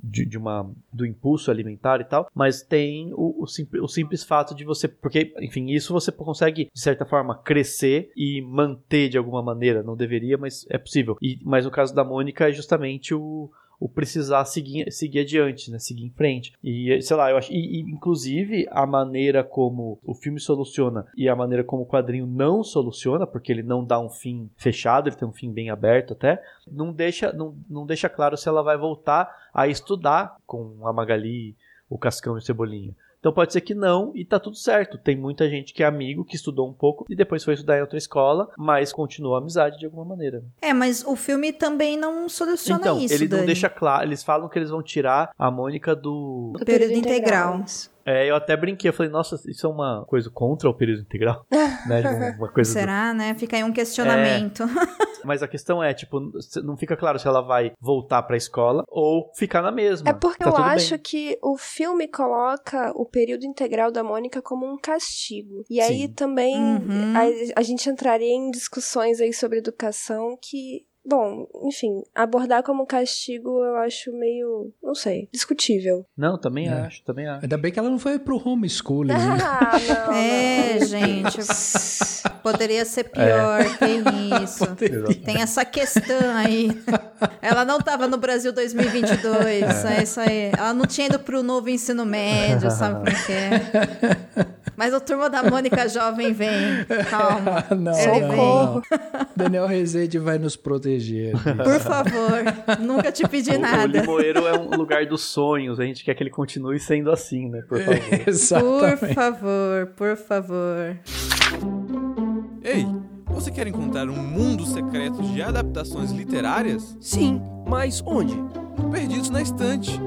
de, de uma do impulso alimentar e tal, mas tem o, o, simples, o simples fato de você, porque enfim, isso você consegue de certa forma crescer e manter de alguma maneira, não deveria, mas é possível. E mas no caso da Mônica é justamente o o precisar seguir, seguir adiante, né? Seguir em frente. E, sei lá, eu acho. E, e, inclusive, a maneira como o filme soluciona e a maneira como o quadrinho não soluciona, porque ele não dá um fim fechado, ele tem um fim bem aberto até, não deixa, não, não deixa claro se ela vai voltar a estudar com a Magali, o Cascão e o Cebolinha. Então pode ser que não e tá tudo certo. Tem muita gente que é amigo, que estudou um pouco e depois foi estudar em outra escola, mas continuou a amizade de alguma maneira. É, mas o filme também não soluciona então, isso, ele não Dani. deixa claro. Eles falam que eles vão tirar a Mônica do. Do período integral. isso. É, eu até brinquei, eu falei, nossa, isso é uma coisa contra o período integral, né? Uma- coisa do- Será, né? Fica aí um questionamento. Mas a questão é, tipo, não fica claro se ela vai voltar pra escola ou ficar na mesma. É porque Tá eu acho bem. que o filme coloca o período integral da Mônica como um castigo. E aí Sim. também Uhum. a, a gente entraria em discussões aí sobre educação que. Bom, enfim, abordar como castigo eu acho meio, não sei, discutível. Não, também É. acho, também acho. Ainda bem que ela não foi pro homeschooling, né? Ah, não. É, não. gente. Poderia ser pior, tem isso. Tem essa questão aí. Ela não tava no Brasil 2022, é isso aí. Ela não tinha ido pro novo ensino médio, sabe como que é? Mas o Turma da Mônica Jovem vem, calma. não, Ele não, vem. não. Daniel Rezende vai nos proteger. gente. Por favor, nunca te pedi O, o nada. Limoeiro é um lugar dos sonhos, a gente quer que ele continue sendo assim, né? Por favor. Por favor, por favor. Ei, você quer encontrar um mundo secreto de adaptações literárias? Sim, mas onde? Perdidos na Estante.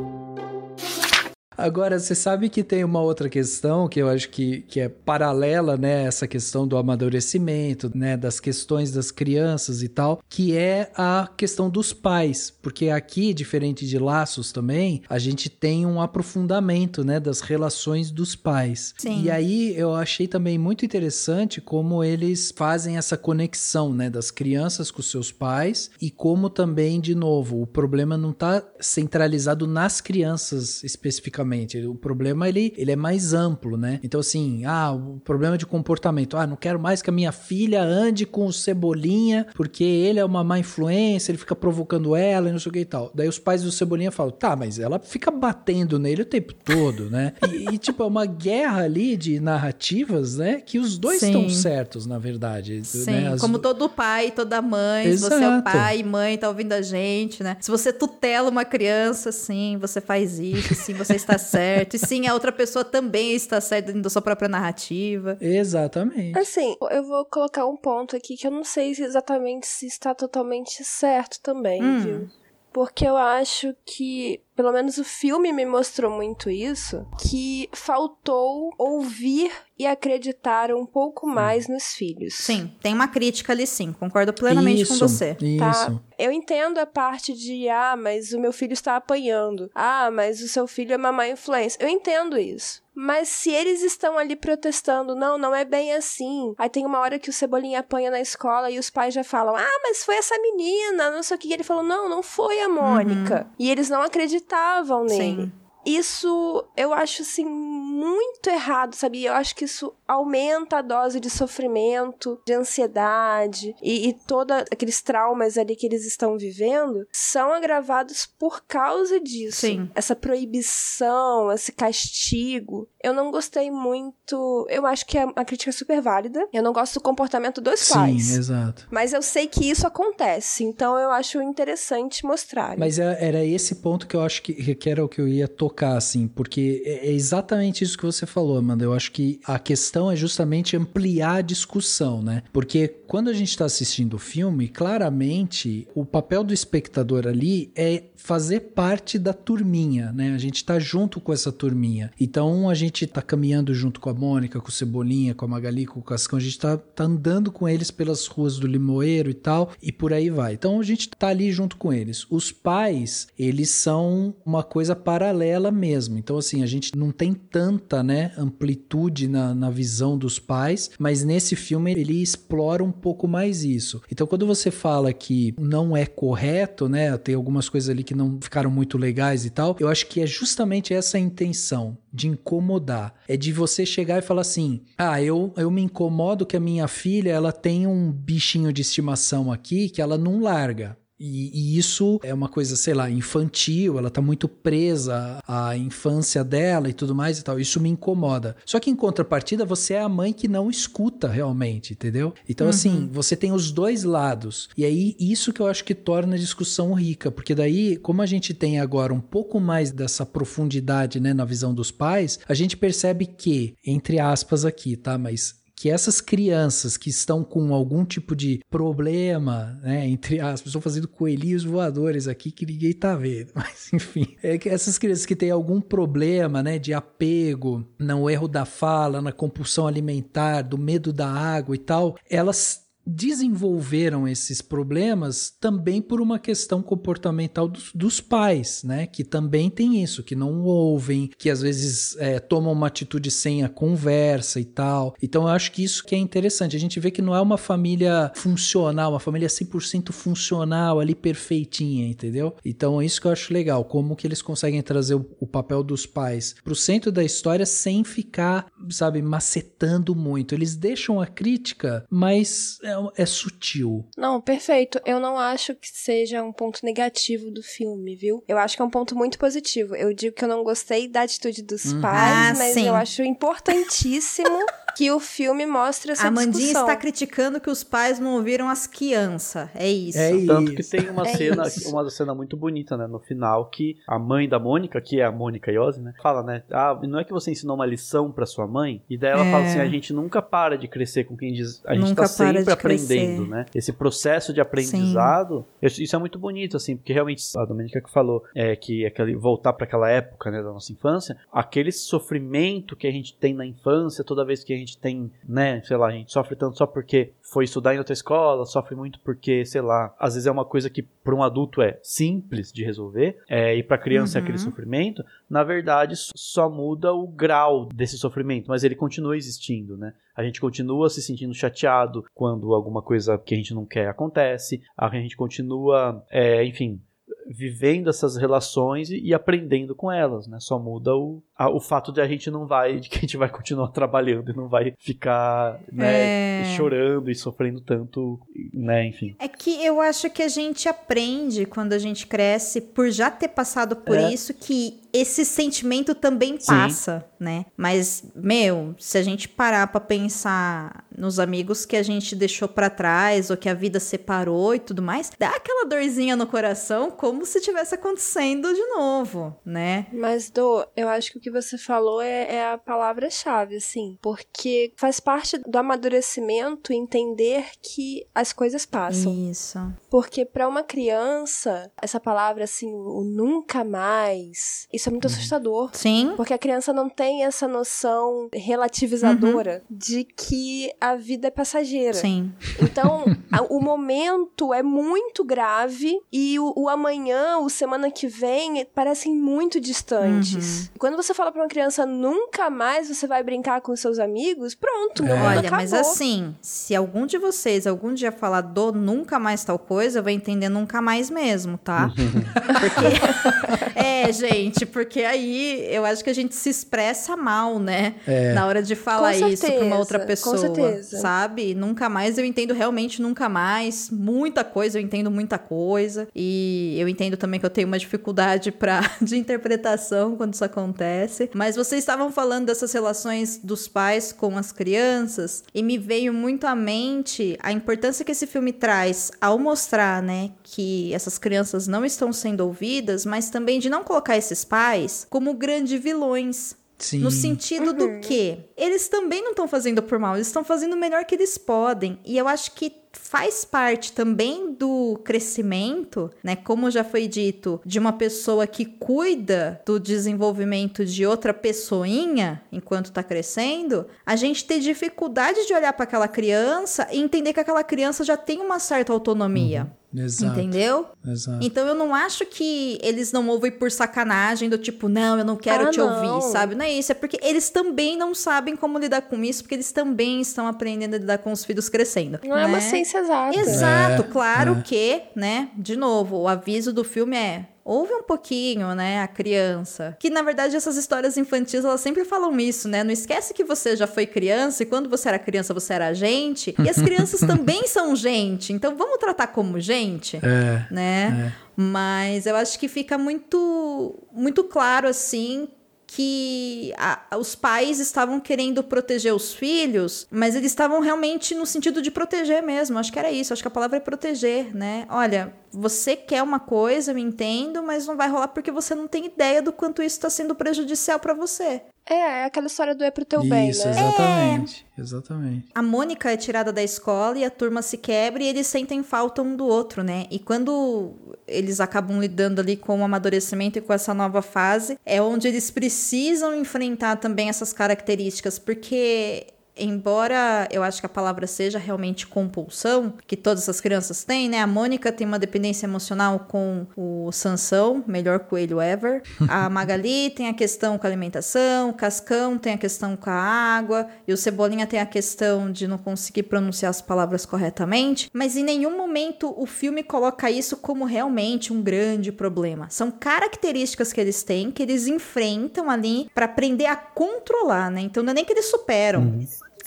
Agora, você sabe que tem uma outra questão que eu acho que, que é paralela, né? Essa questão do amadurecimento, né? Das questões das crianças e tal, que é a questão dos pais. Porque aqui, diferente de Laços também, a gente tem um aprofundamento, né? Das relações dos pais. Sim. E aí eu achei também muito interessante como eles fazem essa conexão, né? Das crianças com seus pais e como também, de novo, o problema não tá centralizado nas crianças especificamente. O problema ele, ele é mais amplo, né? Então assim, ah, o problema de comportamento, ah, não quero mais que a minha filha ande com o Cebolinha porque ele é uma má influência, ele fica provocando ela e não sei o que e tal. Daí os pais do Cebolinha falam, tá, mas ela fica batendo nele o tempo todo, né? E, e, tipo, é uma guerra ali de narrativas, né? Que os dois Sim. estão certos, na verdade. Sim, né? As como todo pai, toda mãe, se você é o Exato. pai e mãe, tá ouvindo a gente, né? Se você tutela uma criança, sim, você faz isso, sim, você está certo. E sim, a outra pessoa também está certa dentro da sua própria narrativa. Exatamente. Assim, eu vou colocar um ponto aqui que eu não sei se exatamente se está totalmente certo também, Hum. viu? Porque eu acho que, pelo menos o filme me mostrou muito isso, que faltou ouvir e acreditar um pouco mais nos filhos. Sim, tem uma crítica ali, sim. Concordo plenamente isso, com você. Isso. Tá? Eu entendo a parte de, ah, mas o meu filho está apanhando. Ah, mas o seu filho é uma má influência. Eu entendo isso. Mas se eles estão ali protestando, não, não é bem assim. Aí tem uma hora que o Cebolinha apanha na escola e os pais já falam: Ah, mas foi essa menina, não sei o que. E ele falou: Não, não foi a Mônica. Uhum. E eles não acreditavam nele. Sim. Isso eu acho assim muito errado, sabe? Eu acho que isso aumenta a dose de sofrimento, de ansiedade e, e todos aqueles traumas ali que eles estão vivendo são agravados por causa disso. Sim. Essa proibição, esse castigo. Eu não gostei muito. Eu acho que é uma crítica super válida. Eu não gosto do comportamento dos Sim, pais. Sim, exato. Mas eu sei que isso acontece, então eu acho interessante mostrar. Mas é, era esse ponto que eu acho que, que era o que eu ia tocar, assim, porque é, é exatamente isso que você falou, Amanda. Eu acho que a questão é justamente ampliar a discussão, né? Porque quando a gente está assistindo o filme, claramente o papel do espectador ali é fazer parte da turminha, né? A gente está junto com essa turminha. Então a gente está caminhando junto com a Mônica, com o Cebolinha, com a Magali, com o Cascão, a gente está tá andando com eles pelas ruas do Limoeiro e tal, e por aí vai. Então a gente está ali junto com eles. Os pais, eles são uma coisa paralela mesmo. Então assim, a gente não tem tanta, né, amplitude na, na visão dos pais, mas nesse filme ele explora um pouco mais isso. Então quando você fala que não é correto, né, tem algumas coisas ali que não ficaram muito legais e tal. Eu acho que é justamente essa intenção de incomodar. É de você chegar e falar assim: "Ah, eu eu me incomodo que a minha filha, ela tem um bichinho de estimação aqui que ela não larga. E, e, isso é uma coisa, sei lá, infantil, ela tá muito presa à infância dela e tudo mais e tal. Isso me incomoda. Só que em contrapartida, você é a mãe que não escuta realmente, entendeu? Então, uhum. assim, você tem os dois lados. E aí, isso que eu acho que torna a discussão rica, porque daí, como a gente tem agora um pouco mais dessa profundidade, né, na visão dos pais, a gente percebe que, entre aspas aqui, tá? Mas que essas crianças que estão com algum tipo de problema, né, entre aspas, estou fazendo coelhinhos voadores aqui que ninguém tá vendo, mas enfim, é que essas crianças que têm algum problema, né, de apego, no erro da fala, na compulsão alimentar, do medo da água e tal, elas desenvolveram esses problemas também por uma questão comportamental dos, dos, pais, né? Que também tem isso, que não ouvem, que às vezes é, tomam uma atitude sem a conversa e tal. Então eu acho que isso que é interessante. A gente vê que não é uma família funcional, uma família 100% funcional ali perfeitinha, entendeu? Então é isso que eu acho legal, como que eles conseguem trazer o, o papel dos pais pro centro da história sem ficar, sabe, macetando muito. Eles deixam a crítica, mas é, é sutil. Não, perfeito. Eu não acho que seja um ponto negativo do filme, viu? Eu acho que é um ponto muito positivo. Eu digo que eu não gostei da atitude dos uhum. pais, ah, mas sim. eu acho importantíssimo que o filme mostra essa A Mandinha discussão. está criticando que os pais não ouviram as crianças. É isso. É Tanto que tem uma é cena, isso. uma cena muito bonita, né, no final, que a mãe da Mônica, que é a Mônica Iose, né, fala, né, ah, não é que você ensinou uma lição para sua mãe? E daí ela é. fala assim, a gente nunca para de crescer com quem diz, a gente nunca tá sempre aprendendo, né? Esse processo de aprendizado, Sim. isso é muito bonito, assim, porque realmente a Domenica que falou é que aquele voltar para aquela época, né, da nossa infância, aquele sofrimento que a gente tem na infância, toda vez que a gente tem, né, sei lá, a gente sofre tanto só porque foi estudar em outra escola, sofre muito porque, sei lá, às vezes é uma coisa que para um adulto é simples de resolver, é, e para criança uhum. é aquele uhum. sofrimento, na verdade só muda o grau desse sofrimento, mas ele continua existindo, né? A gente continua se sentindo chateado quando alguma coisa que a gente não quer acontece, a gente continua, é, enfim, vivendo essas relações e, e, aprendendo com elas, né? Só muda o, a, o fato de a gente não vai, de que a gente vai continuar trabalhando e não vai ficar, né, é... chorando e sofrendo tanto, né, enfim. É que eu acho que a gente aprende quando a gente cresce por já ter passado por é. isso que esse sentimento também passa, Sim. né? Mas, meu, se a gente parar para pensar nos amigos que a gente deixou para trás ou que a vida separou e tudo mais, dá aquela dorzinha no coração como se tivesse acontecendo de novo, né? Mas, Do, eu acho que o que você falou é, é a palavra-chave, assim, porque faz parte do amadurecimento entender que as coisas passam. Isso. Porque para uma criança, essa palavra, assim, o nunca mais, isso é muito uhum. assustador. Sim. Porque a criança não tem essa noção relativizadora uhum. de que a vida é passageira. Sim. Então, a, o momento é muito grave e o, o, amanhã, o semana que vem, parecem muito distantes. Uhum. Quando você fala pra uma criança nunca mais você vai brincar com seus amigos, pronto, meu mundo Olha, acabou. mas assim, se algum de vocês algum dia falar do nunca mais tal coisa, eu vou entender nunca mais mesmo, tá? porque. É, gente, porque aí eu acho que a gente se expressa mal, né? É. Na hora de falar Com isso pra uma outra certeza, pessoa. com certeza. Sabe? Nunca mais eu entendo realmente nunca mais. Muita coisa, eu entendo muita coisa. E eu entendo também que eu tenho uma dificuldade pra, de interpretação quando isso acontece. Mas vocês estavam falando dessas relações dos pais com as crianças e me veio muito à mente a importância que esse filme traz ao mostrar, né, que essas crianças não estão sendo ouvidas, mas também de não colocar esses pais como grandes vilões. Sim. No sentido do que eles também não estão fazendo por mal, eles estão fazendo o melhor que eles podem. E eu acho que faz parte também do crescimento, né? Como já foi dito, de uma pessoa que cuida do desenvolvimento de outra pessoinha enquanto tá crescendo, a gente ter dificuldade de olhar para aquela criança e entender que aquela criança já tem uma certa autonomia. Exato. Entendeu? Exato. Então eu não acho que eles não ouvem por sacanagem, do tipo, não, eu não quero Ah, te não. ouvir, sabe? Não é isso, é porque eles também não sabem como lidar com isso, porque eles também estão aprendendo a lidar com os filhos crescendo. Não é uma né? ciência exata. Exato, É, claro é. que, né? De novo, o aviso do filme é. Ouve um pouquinho, né, a criança. Que na verdade essas histórias infantis elas sempre falam isso, né? Não esquece que você já foi criança e quando você era criança você era gente. E as crianças também são gente. Então vamos tratar como gente É. né? Mas eu acho que fica muito, muito claro assim que a- os pais estavam querendo proteger os filhos, mas eles estavam realmente no sentido de proteger mesmo. Acho que era isso. Acho que a palavra é proteger, né? Olha, você quer uma coisa, eu entendo, mas não vai rolar porque você não tem ideia do quanto isso está sendo prejudicial para você. É, é aquela história do é pro teu bem, Isso, né? exatamente. Exatamente. A Mônica é tirada da escola e a turma se quebra e eles sentem falta um do outro, né? E quando eles acabam lidando ali com o amadurecimento e com essa nova fase, é onde eles precisam enfrentar também essas características, porque embora eu acho que a palavra seja realmente compulsão, que todas as crianças têm, né? A Mônica tem uma dependência emocional com o Sansão, melhor coelho ever. A Magali tem a questão com a alimentação, o Cascão tem a questão com a água, e o Cebolinha tem a questão de não conseguir pronunciar as palavras corretamente. Mas em nenhum momento o filme coloca isso como realmente um grande problema. São características que eles têm, que eles enfrentam ali para aprender a controlar, né? Então não é nem que eles superam.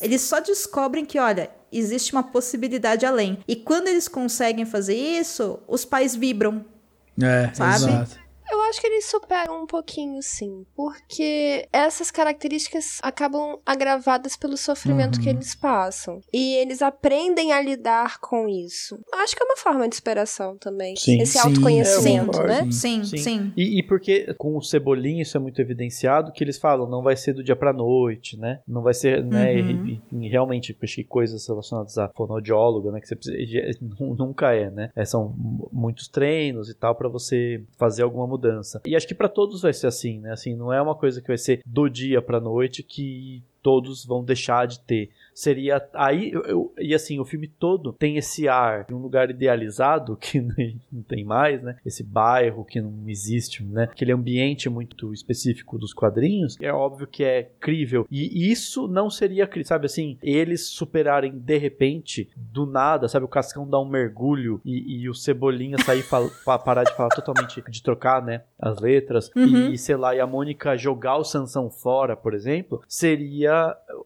Eles só descobrem que, olha, existe uma possibilidade além. E quando eles conseguem fazer isso, os pais vibram. É, Sabe? exato. Eu acho que eles superam um pouquinho, sim. Porque essas características acabam agravadas pelo sofrimento que eles passam. E eles aprendem a lidar com isso. Eu acho que é uma forma de superação também. Sim. Esse Sim, autoconhecimento, eu né? concordo. Sim, sim. E, e porque com o Cebolinha isso é muito evidenciado, que eles falam, não vai ser do dia pra noite, né? Não vai ser, né? Uhum. E, e realmente, eu acho que coisas relacionadas a fonoaudiólogo, né? Que você precisa, nunca é, né? É, são mu- muitos treinos e tal pra você fazer alguma mudança. E acho que pra todos vai ser assim, né? Assim, não é uma coisa que vai ser do dia pra noite que todos vão deixar de ter. Seria aí eu- eu- e assim o filme todo tem esse ar de um lugar idealizado que não tem mais, né? Esse bairro que não existe, né? Aquele ambiente muito específico dos quadrinhos. É óbvio que é crível e isso não seria, sabe assim, eles superarem de repente do nada, sabe? O Cascão dar um mergulho e, e o Cebolinha sair fal- pa- parar de falar totalmente de trocar, né? As letras Uhum. e sei lá e a Mônica jogar o Sansão fora, por exemplo, seria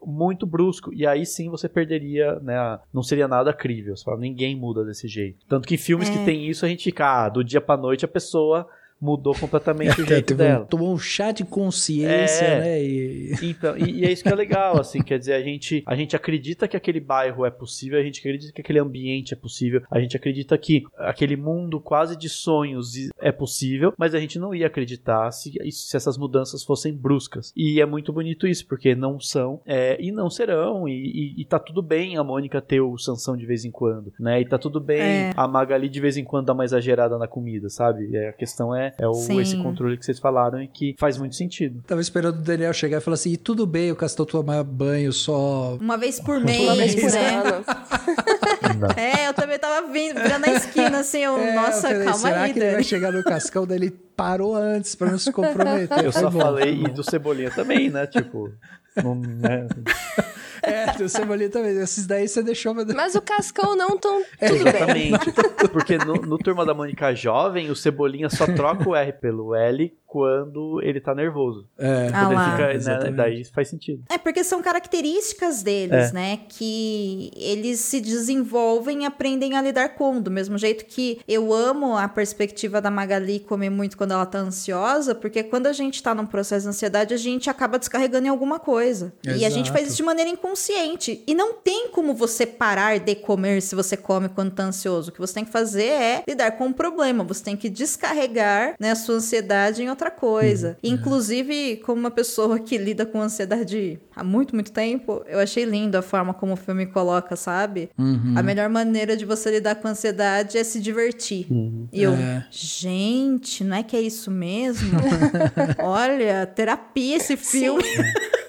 muito brusco. E aí sim você perderia, né? Não seria nada crível. Você fala, ninguém muda desse jeito. Tanto que em filmes É. que tem isso, a gente fica, ah, do dia pra noite a pessoa mudou completamente o Até jeito teve um, dela. tomou um chá de consciência, É. né? E... Então, e, e é isso que é legal, assim, quer dizer, a gente, a gente acredita que aquele bairro é possível, a gente acredita que aquele ambiente é possível, a gente acredita que aquele mundo quase de sonhos é possível, mas a gente não ia acreditar se, se essas mudanças fossem bruscas. E é muito bonito isso, porque não são, é, e não serão, e, e, e tá tudo bem a Mônica ter o Sansão de vez em quando, né? E tá tudo bem É. a Magali de vez em quando dar uma exagerada na comida, sabe? É, a questão é, é o, Sim. esse controle que vocês falaram e que faz muito sentido. Tava esperando o Daniel chegar e falar assim: e tudo bem o Castor tomar banho só. Uma vez por Uma vez mês, por né? ano. É, eu também tava vindo, virando na esquina, assim, eu, É, nossa, eu falei, calma será aí, que ele vai Dani. chegar no cascão? Daí ele parou antes pra não se comprometer. Eu só falei, e do Cebolinha também, né? Tipo, não, né? É, do Cebolinha também. Esses daí você deixou... Mas... Mas o Cascão não tão. É. Exatamente. Porque no, no Turma da Mônica Jovem, o Cebolinha só troca o R pelo L quando ele tá nervoso. É, Ah Quando ele lá. fica, né, Exatamente. daí faz sentido. É porque são características deles, É. né? Que eles se desenvolvem e aprendem a lidar com. Do mesmo jeito que eu amo a perspectiva da Magali comer muito quando ela tá ansiosa, porque quando a gente tá num processo de ansiedade, a gente acaba descarregando em alguma coisa. E a gente Exato. faz isso de maneira inconsciente. E não tem como você parar de comer se você come quando tá ansioso. O que você tem que fazer é lidar com o problema. Você tem que descarregar né, a sua ansiedade em outra coisa. Inclusive, como uma pessoa que lida com ansiedade há muito, muito tempo, eu achei lindo a forma como o filme coloca, sabe? Uhum. A melhor maneira de você lidar com a ansiedade é se divertir. E eu, É. gente, não é que é isso mesmo? Olha, terapia esse filme.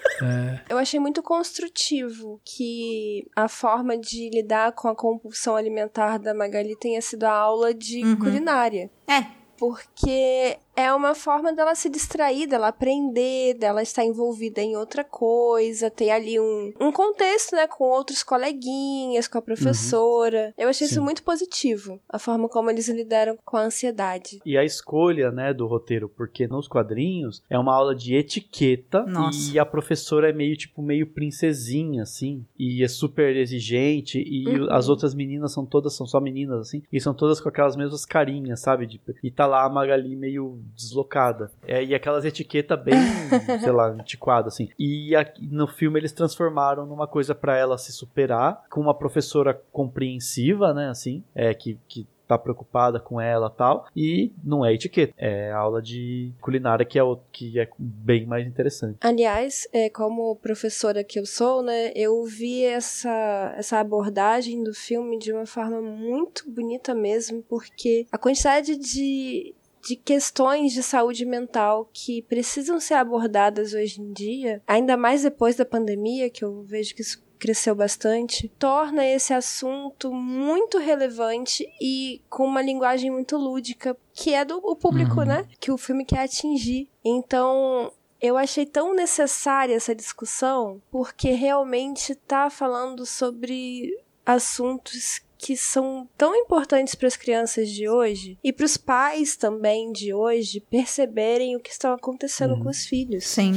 Eu achei muito construtivo que a forma de lidar com a compulsão alimentar da Magali tenha sido a aula de Uhum. culinária. É, Porque é uma forma dela se distrair, dela aprender, dela estar envolvida em outra coisa, ter ali um, um contexto, né, com outros coleguinhas, com a professora. Eu achei Sim. isso muito positivo, a forma como eles lidaram com a ansiedade. E a escolha, né, do roteiro, porque nos quadrinhos é uma aula de etiqueta Nossa. e a professora é meio tipo meio princesinha assim, e é super exigente e Uhum. as outras meninas são todas são só meninas assim, e são todas com aquelas mesmas carinhas, sabe? De- e tá lá a Magali meio deslocada. É, e aquelas etiquetas bem, sei lá, antiquadas assim. E aqui, no filme eles transformaram numa coisa pra ela se superar, com uma professora compreensiva, né, assim, é que que tá preocupada com ela tal. E não é etiqueta, é aula de culinária que é, o, que é bem mais interessante. Aliás, é, como professora que eu sou, né, eu vi essa, essa abordagem do filme de uma forma muito bonita mesmo, porque a quantidade de, de questões de saúde mental que precisam ser abordadas hoje em dia, ainda mais depois da pandemia, que eu vejo que isso cresceu bastante, torna esse assunto muito relevante e com uma linguagem muito lúdica, que é do público, Uhum. né? Que o filme quer atingir. Então, eu achei tão necessária essa discussão, porque realmente tá falando sobre assuntos que são tão importantes para as crianças de hoje e para os pais também de hoje perceberem o que está acontecendo com os filhos. Sim.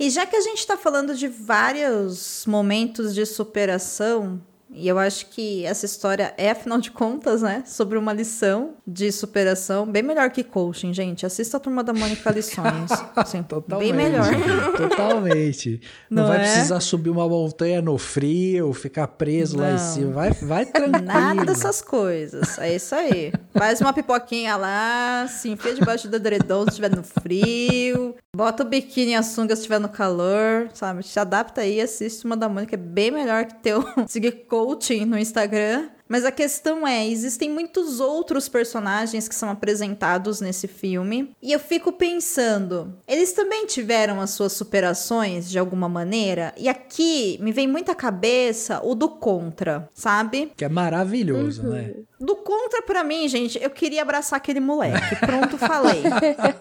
E já que a gente tá falando de vários momentos de superação, e eu acho que essa história é, afinal de contas, né, sobre uma lição de superação, bem melhor que coaching, gente. Assista a Turma da Mônica Lições. Sim, Totalmente. bem melhor. Totalmente. Não, Não vai é? precisar subir uma montanha no frio, ficar preso lá em Não. cima. Vai, vai tranquilo. Nada dessas coisas. É isso aí. Faz uma pipoquinha lá, se enfia debaixo do edredom se estiver no frio. Bota o biquíni e a sunga se estiver no calor, sabe? Se adapta aí, assiste uma da Mônica. É bem melhor que teu seguir coaching no Instagram. Mas a questão é, existem muitos outros personagens que são apresentados nesse filme. E eu fico pensando, eles também tiveram as suas superações de alguma maneira? E aqui me vem muito à cabeça o do Contra, sabe? Que é maravilhoso, né? Do contra pra mim, gente, eu queria abraçar aquele moleque. Pronto, falei.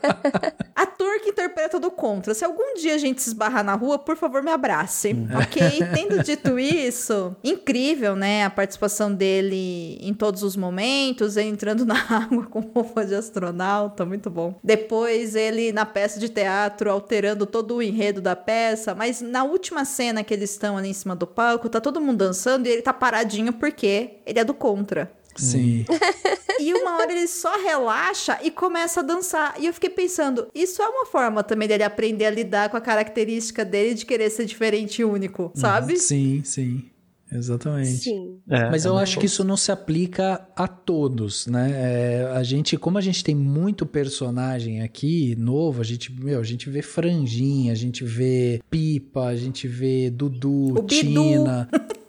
Ator que interpreta do contra. Se algum dia a gente se esbarrar na rua, por favor, me abrace. Ok? Tendo dito isso, incrível, né? A participação dele em todos os momentos, entrando na água com roupa de astronauta, muito bom. Depois ele na peça de teatro, alterando todo o enredo da peça. Mas na última cena que eles estão ali em cima do palco, tá todo mundo dançando e ele tá paradinho porque ele é do contra. Sim. E uma hora ele só relaxa e começa a dançar. E eu fiquei pensando, isso é uma forma também dele aprender a lidar com a característica dele de querer ser diferente e único, sabe? Sim, sim. Exatamente. Sim. É, Mas é eu muito acho bom. que isso não se aplica a todos, né? É, a gente, como a gente tem muito personagem aqui novo, a gente, meu, a gente vê Franjinha, a gente vê Pipa, a gente vê Dudu, O. Tina. Bidu,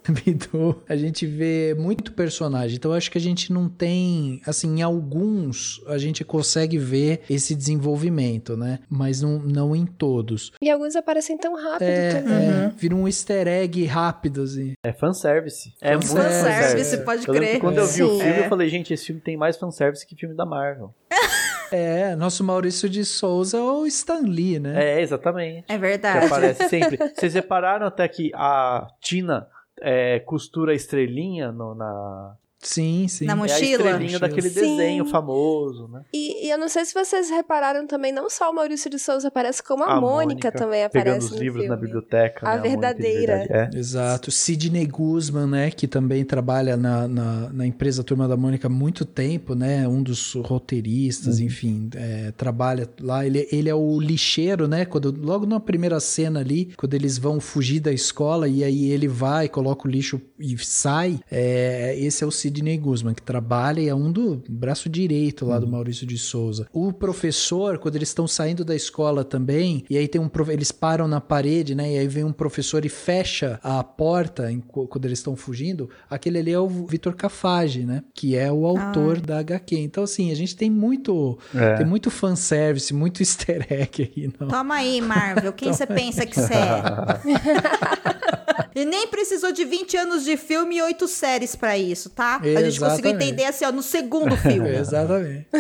a gente vê muito personagem. Então eu acho que a gente não tem, assim, em alguns a gente consegue ver esse desenvolvimento, né? Mas não, não em todos. E alguns aparecem tão rápido É, também. é, vira um easter egg rápido, assim. É fanservice. É muito Fanservice, fanservice. pode Eu que crer. quando eu vi o Sim. filme, É. eu falei, gente, esse filme tem mais fanservice que filme da Marvel. É, nosso Maurício de Souza é o Stan Lee, né? É, exatamente. É Que verdade. aparece sempre. Vocês repararam até que a Tina é, costura estrelinha no- na. Sim, sim. Na É a mochila? estrelinha Mochila. daquele Sim. desenho famoso, né? E, e eu não sei se vocês repararam também, não só o Maurício de Souza aparece, como a, Mônica, também Pegando aparece os no livros filme. na biblioteca. A né, Mônica de verdadeira. verdade. É. Exato. Sidney Guzman, né, que também trabalha na, na, na empresa Turma da Mônica há muito tempo, né, um dos roteiristas, enfim, é, trabalha lá. Ele, ele é o lixeiro, né, quando, logo na primeira cena ali, quando eles vão fugir da escola e aí ele vai, coloca o lixo e sai, é, esse é o Sidney Guzman, que trabalha e é um do braço direito lá do Maurício de Souza. O professor, quando eles estão saindo da escola também, e aí tem um eles param na parede, né? E aí vem um professor e fecha a porta em- quando eles estão fugindo. Aquele ali é o Vitor Cafage, né? Que é o autor da HQ. Então, assim, a gente tem muito, É. tem muito fanservice, muito easter egg aí, não. Toma aí, Marvel. Quem você pensa que você é? E nem precisou de 20 anos de filme e 8 séries pra isso, tá? A gente conseguiu Exatamente. entender assim, ó, no segundo filme. Exatamente.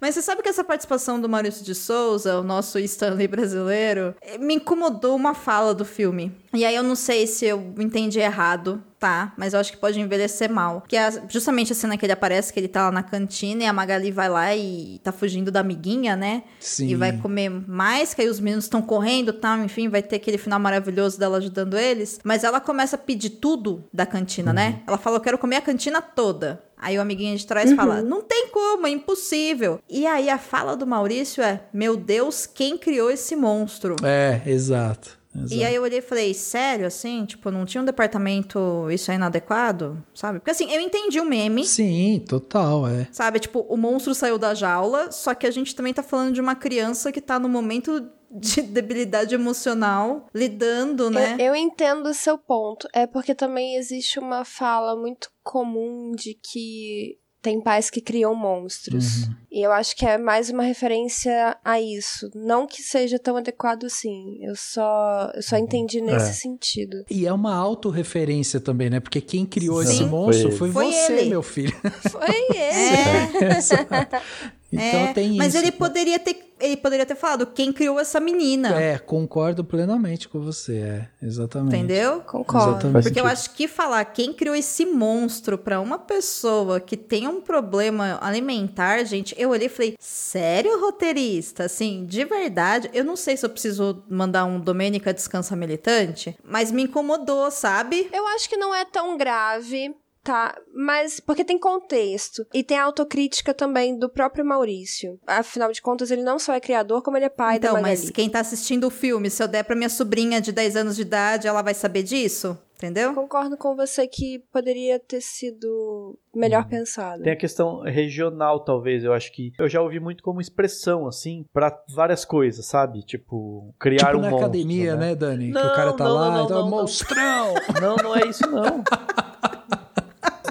Mas você sabe que essa participação do Maurício de Souza, o nosso Stanley brasileiro, me incomodou uma fala do filme. E aí eu não sei se eu entendi errado, tá? Mas eu acho que pode envelhecer mal. Que é justamente a cena que ele aparece, que ele tá lá na cantina e a Magali vai lá e tá fugindo da amiguinha, né? Sim. E vai comer mais, que aí os meninos estão correndo e tal, enfim, vai ter aquele final maravilhoso dela ajudando eles. Mas ela começa a pedir tudo da cantina, né? Ela fala, eu quero comer a cantina toda. Aí o amiguinho de trás fala, não tem como, é impossível. E aí a fala do Maurício é, meu Deus, quem criou esse monstro? É, exato. Exato. E aí eu olhei e falei, sério, assim? Tipo, não tinha um departamento, isso é inadequado? Sabe? Porque assim, eu entendi o meme. Sim, total, é. Sabe, tipo, o monstro saiu da jaula, só que a gente também tá falando de uma criança que tá no momento de debilidade emocional, lidando, né? Eu, eu entendo o seu ponto. É porque também existe uma fala muito comum de que tem pais que criam monstros. Uhum. E eu acho que é mais uma referência a isso. Não que seja tão adequado assim. Eu só, eu só entendi nesse É. sentido. E é uma autorreferência também, né? Porque quem criou Sim. esse monstro Foi foi, ele. você, Foi ele. meu filho. Foi ele. Exato. Então É, tem mas isso. ele poderia ter ele poderia ter falado quem criou essa menina. É, concordo plenamente com você, é, exatamente. Entendeu? Concordo. Exatamente. Porque eu acho que falar quem criou esse monstro pra uma pessoa que tem um problema alimentar, gente, eu olhei e falei, sério, roteirista? Assim, de verdade, eu não sei se eu preciso mandar um Domênica Descansa Militante, mas me incomodou, sabe? Eu acho que não é tão grave, tá? Mas porque tem contexto. E tem a autocrítica também do próprio Maurício. Afinal de contas, ele não só é criador, como ele é pai da então, Magali. mas quem tá assistindo o filme, se eu der pra minha sobrinha de 10 anos de idade, ela vai saber disso? Entendeu? Concordo com você que poderia ter sido melhor Hum. pensado. Tem a questão regional, talvez. Eu acho que eu já ouvi muito como expressão, assim, pra várias coisas, sabe? Tipo, criar Tipo um na monstro, academia, né, Dani? que Não, o cara tá não, lá, não, então, não, não. monstrão! Não, não é isso, não.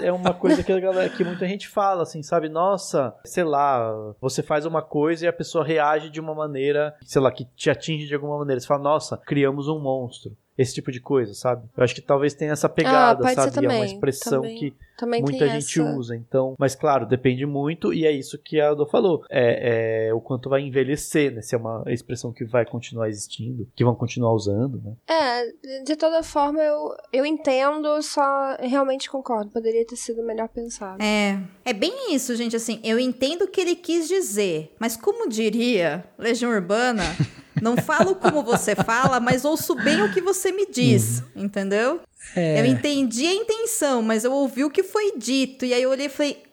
É uma coisa que, galera, que muita gente fala, assim, sabe? Nossa, sei lá, você faz uma coisa e a pessoa reage de uma maneira, sei lá, que te atinge de alguma maneira. Você fala, nossa, criamos um monstro. Esse tipo de coisa, sabe? Eu acho que talvez tenha essa pegada, ser sabe? é uma também, expressão também. que Também muita gente essa... usa, então. Mas claro, depende muito, e é isso que a Ado falou. É, é o quanto vai envelhecer, né? Se é uma expressão que vai continuar existindo, que vão continuar usando, né? É, de- de toda forma, eu, eu entendo, só realmente concordo. Poderia ter sido melhor pensado. É, é bem isso, gente. Assim, eu entendo o que ele quis dizer, mas como diria Legião Urbana, não falo como você fala, mas ouço bem o que você me diz, entendeu? É. Eu entendi a intenção, mas eu ouvi o que foi dito, e aí eu olhei e falei.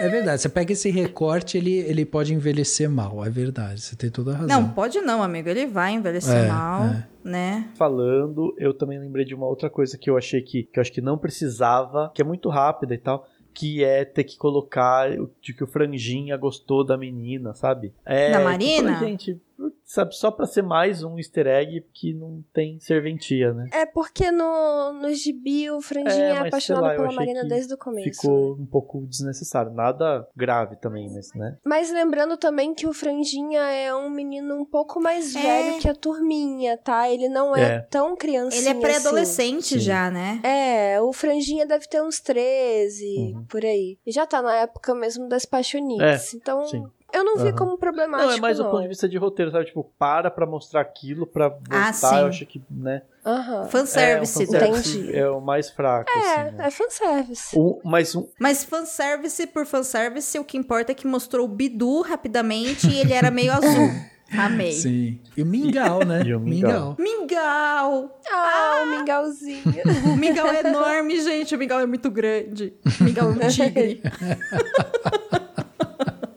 É verdade, você pega esse recorte, ele, ele pode envelhecer mal, é verdade, você tem toda a razão. Não, pode não, amigo. Ele vai envelhecer É, mal, é. né? Falando, eu também lembrei de uma outra coisa que eu achei que, que eu acho que não precisava, que é muito rápida e tal. Que é ter que colocar de que o Franjinha gostou da menina, sabe? É, Da Marina? pô, gente, sabe, só pra ser mais um easter egg que não tem serventia, né? É porque no, no gibi o Franjinha É, é, mas sei apaixonado lá, pela Marina desde o começo. né? Ficou um pouco desnecessário. Nada grave também, mas, né? Mas lembrando também que o Franjinha é um menino um pouco mais É. velho que a turminha, tá? Ele não é, É. tão criancinha Ele é pré-adolescente Sim. já, né? Assim. É, o Franjinha deve ter uns 13, Uhum. por aí. E já tá na época mesmo das paixonites. então, É, sim. Eu não vi Aham. como problemático. Não, é mais do não. ponto de vista de roteiro, sabe? Tipo, para pra mostrar aquilo, pra voltar, Ah, sim. eu acho que, né? Aham. Fanservice. é, um fanservice Entendi. é o mais fraco, É, assim, né? é fanservice. Um, mas um, Mas fanservice por fanservice, o que importa é que mostrou o Bidu rapidamente e ele era meio azul. Amei. Sim. E o Mingau, né? E o Mingau. Mingau! Ah, o mingauzinho. O mingau é enorme, gente. O mingau é muito grande. O mingau é um tigre.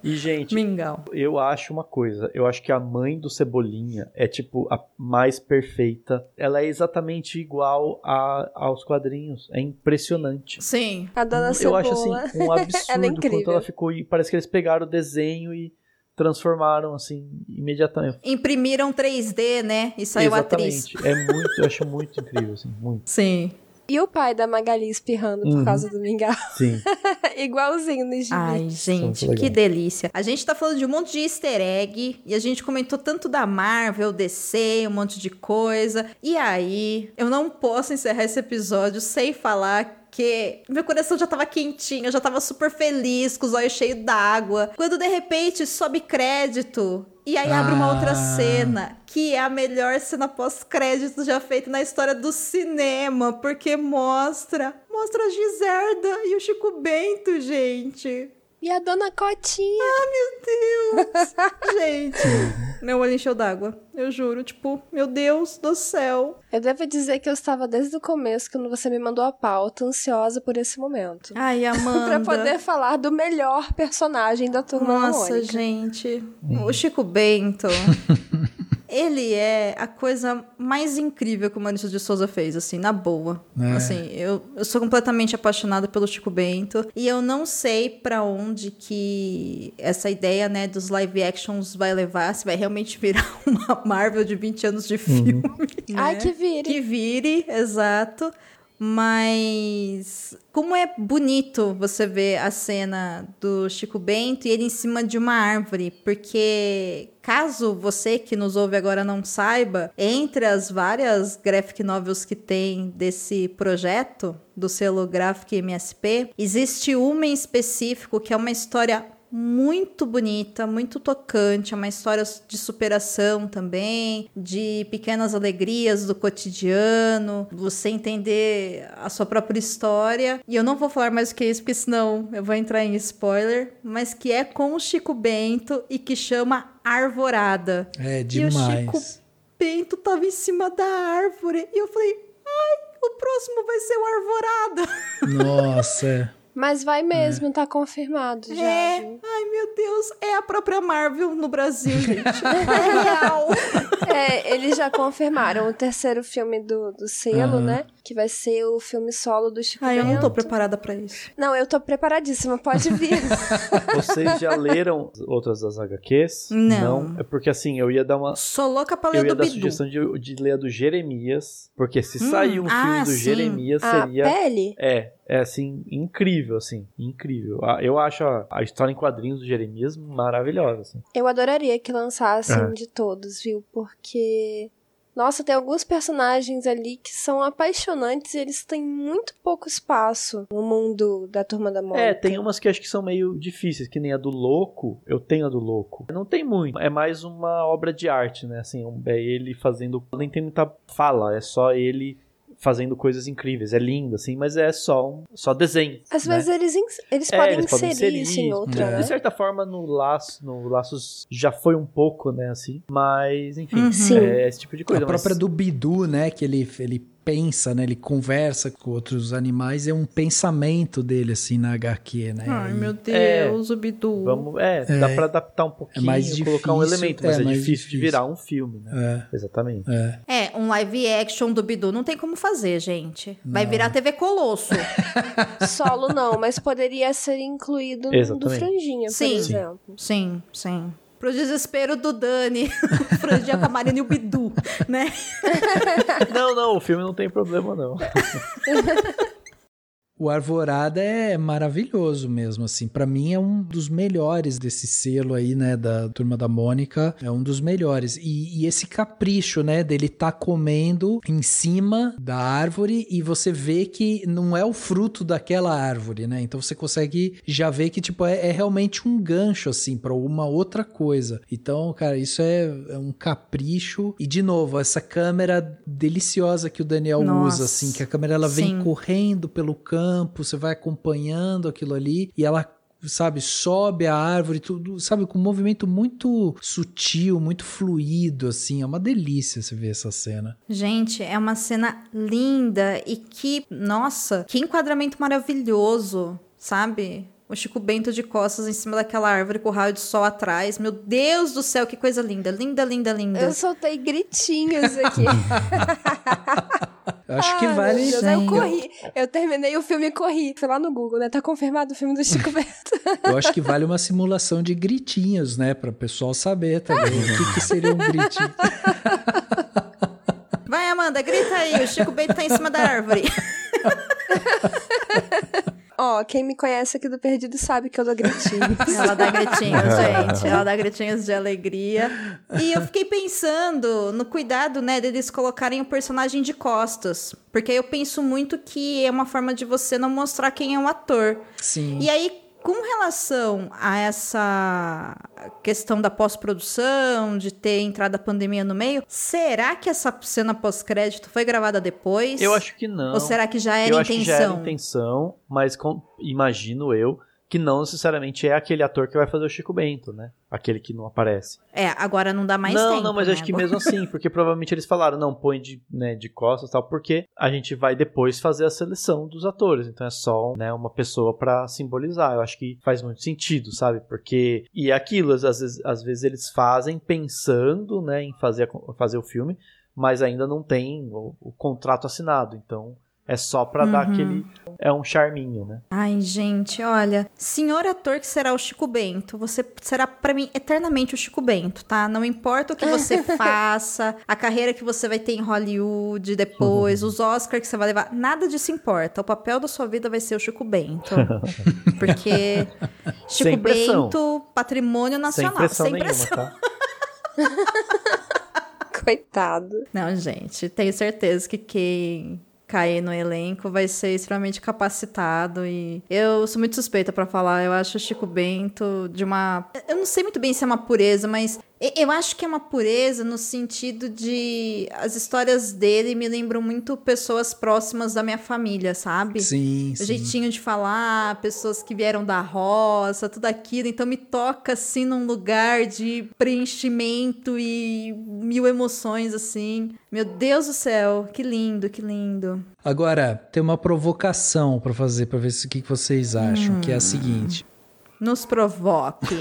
E, gente, Mingau. eu acho uma coisa. Eu acho que a mãe do Cebolinha é, tipo, a mais perfeita. Ela é exatamente igual a, aos quadrinhos. É impressionante. Sim. A dona eu Cebola. acho, assim, um absurdo Ela é incrível. quanto ela ficou... E parece que eles pegaram o desenho e transformaram, assim, imediatamente. Imprimiram 3D, né? E saiu a atriz. Exatamente. É muito... Eu acho muito incrível, assim. Muito. Sim. E o pai da Magali espirrando por Uhum. causa do mingau. Sim. Igualzinho no gibi. Ai, gente, que delícia. A gente tá falando de um monte de easter egg e a gente comentou tanto da Marvel, DC, um monte de coisa. E aí, eu não posso encerrar esse episódio sem falar que meu coração já tava quentinho, eu já tava super feliz, com os olhos cheios d'água. Quando de repente sobe crédito e aí abre uma outra Ah. cena, que é a melhor cena pós-crédito já feita na história do cinema, porque mostra, mostra a Giserda e o Chico Bento, gente. E a dona Cotinha. Meu Deus! Gente, meu olho encheu d'água. Eu juro, tipo, meu Deus do céu. Eu devo dizer que eu estava desde o começo, quando você me mandou a pauta, ansiosa por esse momento. Ai, Amanda. Pra poder falar do melhor personagem da turma Nossa, gente. O Chico Bento. Ele é a coisa mais incrível que o Maurício de Souza fez, assim, na boa. É. Assim, eu, eu sou completamente apaixonada pelo Chico Bento. E eu não sei pra onde que essa ideia, né, dos live actions vai levar. Se vai realmente virar uma Marvel de 20 anos de filme. Ai, né? que vire. Que vire, exato. Mas como é bonito você ver a cena do Chico Bento e ele em cima de uma árvore, porque caso você que nos ouve agora não saiba, entre as várias graphic novels que tem desse projeto do selo Graphic MSP, existe uma em específico que é uma história muito bonita, muito tocante, é uma história de superação também, de pequenas alegrias do cotidiano, você entender a sua própria história. E eu não vou falar mais do que isso, porque senão eu vou entrar em spoiler, mas que é com o Chico Bento e que chama Arvorada. É E o demais. Chico Bento tava em cima da árvore e eu falei, ai, o próximo vai ser o Arvorada. Nossa, é. Mas vai mesmo, tá confirmado já. É, viu? ai meu Deus, é a própria Marvel no Brasil, gente. É real. É, eles já confirmaram o terceiro filme do, do selo, Aham. né? Que vai ser o filme solo do Chico Ai, eu não tô Bento. preparada pra isso. Não, eu tô preparadíssima, pode vir. Vocês já leram outras das HQs? Não. É porque assim, eu ia dar uma. Sou louca pra Eu ler ia do dar Bidu. sugestão de, de ler a do Jeremias. Porque se sair um ah, filme do sim. Jeremias, a seria. pele? É, é assim, incrível, assim, incrível. Ah, Eu acho a, a história em quadrinhos do Jeremias maravilhosa, assim. Eu adoraria que lançassem É. de todos, viu? Porque. Nossa, tem alguns personagens ali que são apaixonantes e eles têm muito pouco espaço no mundo da Turma da Mônica. É, tem umas que acho que são meio difíceis, que nem a do Louco, eu tenho a do Louco. Não tem muito, é mais uma obra de arte, né, assim, é ele fazendo, nem tem muita fala, é só ele fazendo coisas incríveis, é lindo, assim, mas é só um, só desenho. Às né? vezes eles, eles É, podem eles inserir, podem isso em outra, é. né? De certa forma, no Laço, no Laços já foi um pouco, né, assim, mas, enfim, Uhum. É esse tipo de coisa. a própria mas- do Bidu, né? Que ele, ele pensa, né? Ele conversa com outros animais. É um pensamento dele, assim, na HQ, né? Ai, E- meu Deus, o Bidu. Vamos, é, dá pra adaptar um pouquinho, mais colocar um difícil, elemento, mas é é, mais difícil, de difícil. virar um filme, né? É, Exatamente. é. É, um live action do Bidu não tem como fazer, gente. Vai virar TV Colosso. Solo não, mas poderia ser incluído no do. Franjinha, por Sim. Sim. exemplo. sim, sim. Pro desespero do Dani, o franjinha com a Marina e o Bidu, né? Não, não, o filme não tem problema, não. O Arvorada é maravilhoso mesmo, assim. Para mim é um dos melhores desse selo aí, né, da Turma da Mônica. É um dos melhores. E, e esse capricho, né, dele tá comendo em cima da árvore e você vê que não é o fruto daquela árvore, né? Então você consegue já ver que, tipo, é, é realmente um gancho, assim, para uma outra coisa. Então, cara, isso é, é, um capricho. E, de novo, essa câmera deliciosa que o Daniel Nossa. usa, assim, que a câmera ela vem Sim. correndo pelo campo campo, você vai acompanhando aquilo ali e ela sabe, sobe a árvore, tudo, sabe, com um movimento muito sutil, muito fluido, assim, é uma delícia você ver essa cena. Gente, é uma cena linda e que, nossa, que enquadramento maravilhoso, sabe? O Chico Bento de costas em cima daquela árvore com o raio de sol atrás. Meu Deus do céu, que coisa linda. Linda, linda, linda. Eu soltei gritinhos aqui. Eu acho que Ai, vale. Deus, sim. Eu corri. Eu terminei o filme e corri. Fui lá no Google, né? Tá confirmado o filme do Chico Bento. Eu acho que vale uma simulação de gritinhos, né? Para o pessoal saber também o que, que seria um gritinho. Vai, Amanda, grita aí. O Chico Bento tá em cima da árvore. Ó, quem me conhece aqui do Perdido sabe que eu dou gritinhos. Ela dá gritinhos, gente. Ela dá gritinhos de alegria. E eu fiquei pensando no cuidado, né, deles colocarem o personagem de costas. Porque eu penso muito que é uma forma de você não mostrar quem é o ator. Sim. E aí, com relação a essa questão da pós-produção, de ter entrado a pandemia no meio, será que essa cena pós-crédito foi gravada depois? Eu acho que não. Ou será que já era eu intenção? acho que já era intenção, mas com- imagino eu que não necessariamente é aquele ator que vai fazer o Chico Bento, né? Aquele que não aparece. É, agora não dá mais não, tempo. não, mas né? acho que mesmo assim, porque provavelmente eles falaram, não, põe de, né, de costas e tal, porque a gente vai depois fazer a seleção dos atores, então é só né, uma pessoa pra simbolizar. Eu acho que faz muito sentido, sabe? Porque, e é aquilo, às vezes, às vezes eles fazem pensando, né, em fazer, fazer o filme, mas ainda não tem o, o contrato assinado, então é só pra dar Uhum. aquele, é um charminho, né? Ai, gente, olha, senhor ator que será o Chico Bento, você será pra mim eternamente o Chico Bento, tá? Não importa o que você faça, a carreira que você vai ter em Hollywood depois, os Oscars que você vai levar, nada disso importa. O papel da sua vida vai ser o Chico Bento. Porque Chico. Bento, patrimônio nacional, Sem pressão sem nenhuma, pressão. tá? Coitado. Não, gente, tenho certeza que quem cair no elenco vai ser extremamente capacitado e eu sou muito suspeita pra falar. Eu acho o Chico Bento de uma, eu não sei muito bem se é uma pureza, mas eu acho que é uma pureza no sentido de as histórias dele me lembram muito pessoas próximas da minha família, sabe? Sim, O sim. jeitinho de falar, pessoas que vieram da roça, tudo aquilo. Então me toca assim num lugar de preenchimento e mil emoções assim. Meu Deus do céu, que lindo, que lindo. Agora, tem uma provocação pra fazer, pra ver o que que vocês acham, que é a seguinte. Nos provoque.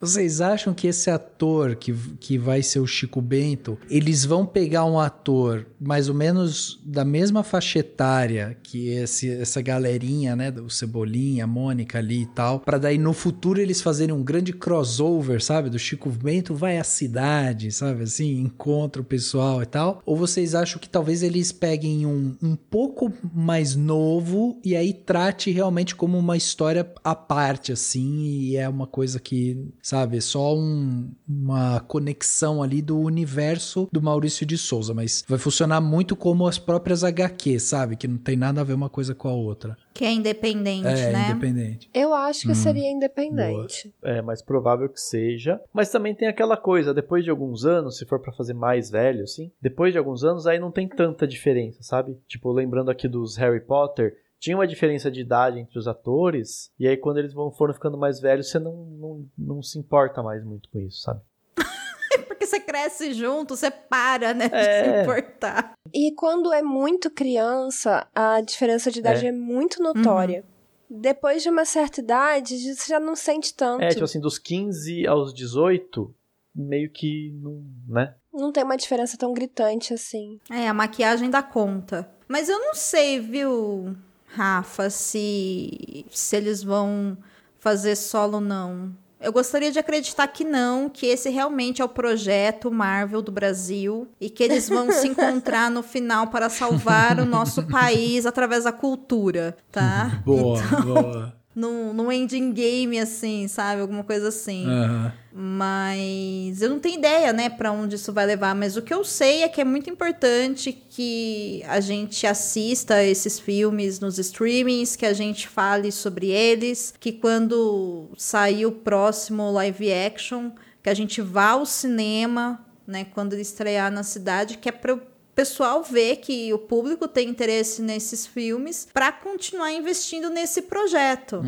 Vocês acham que esse ator que, que vai ser o Chico Bento, eles vão pegar um ator mais ou menos da mesma faixa etária que esse, essa galerinha, né, do Cebolinha, a Mônica ali e tal, pra daí no futuro eles fazerem um grande crossover, sabe, do Chico Bento vai à cidade, sabe, assim, encontra o pessoal e tal? Ou vocês acham que talvez eles peguem um, um pouco mais novo e aí trate realmente como uma história à parte, assim, e é uma coisa que, sabe, é só um- uma conexão ali do universo do Maurício de Souza, mas vai funcionar muito como as próprias HQ, sabe, que não tem nada a ver uma coisa com a outra. que é independente, é, né? independente. Eu acho que seria independente. É mais provável que seja. Mas também tem aquela coisa, depois de alguns anos, se for pra fazer mais velho, assim, depois de alguns anos aí não tem tanta diferença, sabe? Tipo, lembrando aqui dos Harry Potter, tinha uma diferença de idade entre os atores, e aí quando eles vão foram ficando mais velhos, você não, não, não se importa mais muito com isso, sabe? Porque você cresce junto, você para, né, de É. se importar. E quando é muito criança, a diferença de idade é, muito notória. Depois de uma certa idade, você já não sente tanto. É, tipo assim, dos 15 aos 18, meio que não, né? Não tem uma diferença tão gritante assim. É, a maquiagem dá conta. Mas eu não sei, viu, Rafa, se, se eles vão fazer solo ou não. Eu gostaria de acreditar que não, que esse realmente é o projeto Marvel do Brasil e que eles vão se encontrar no final para salvar o nosso país através da cultura, tá? Boa, Então, boa. Num, num ending game, assim, sabe? Alguma coisa assim. Aham. Mas eu não tenho ideia, né, para onde isso vai levar. Mas o que eu sei é que é muito importante que a gente assista esses filmes nos streamings, que a gente fale sobre eles, que quando sair o próximo live action, que a gente vá ao cinema, né, quando ele estrear na cidade, que é para pessoal ver que o público tem interesse nesses filmes para continuar investindo nesse projeto.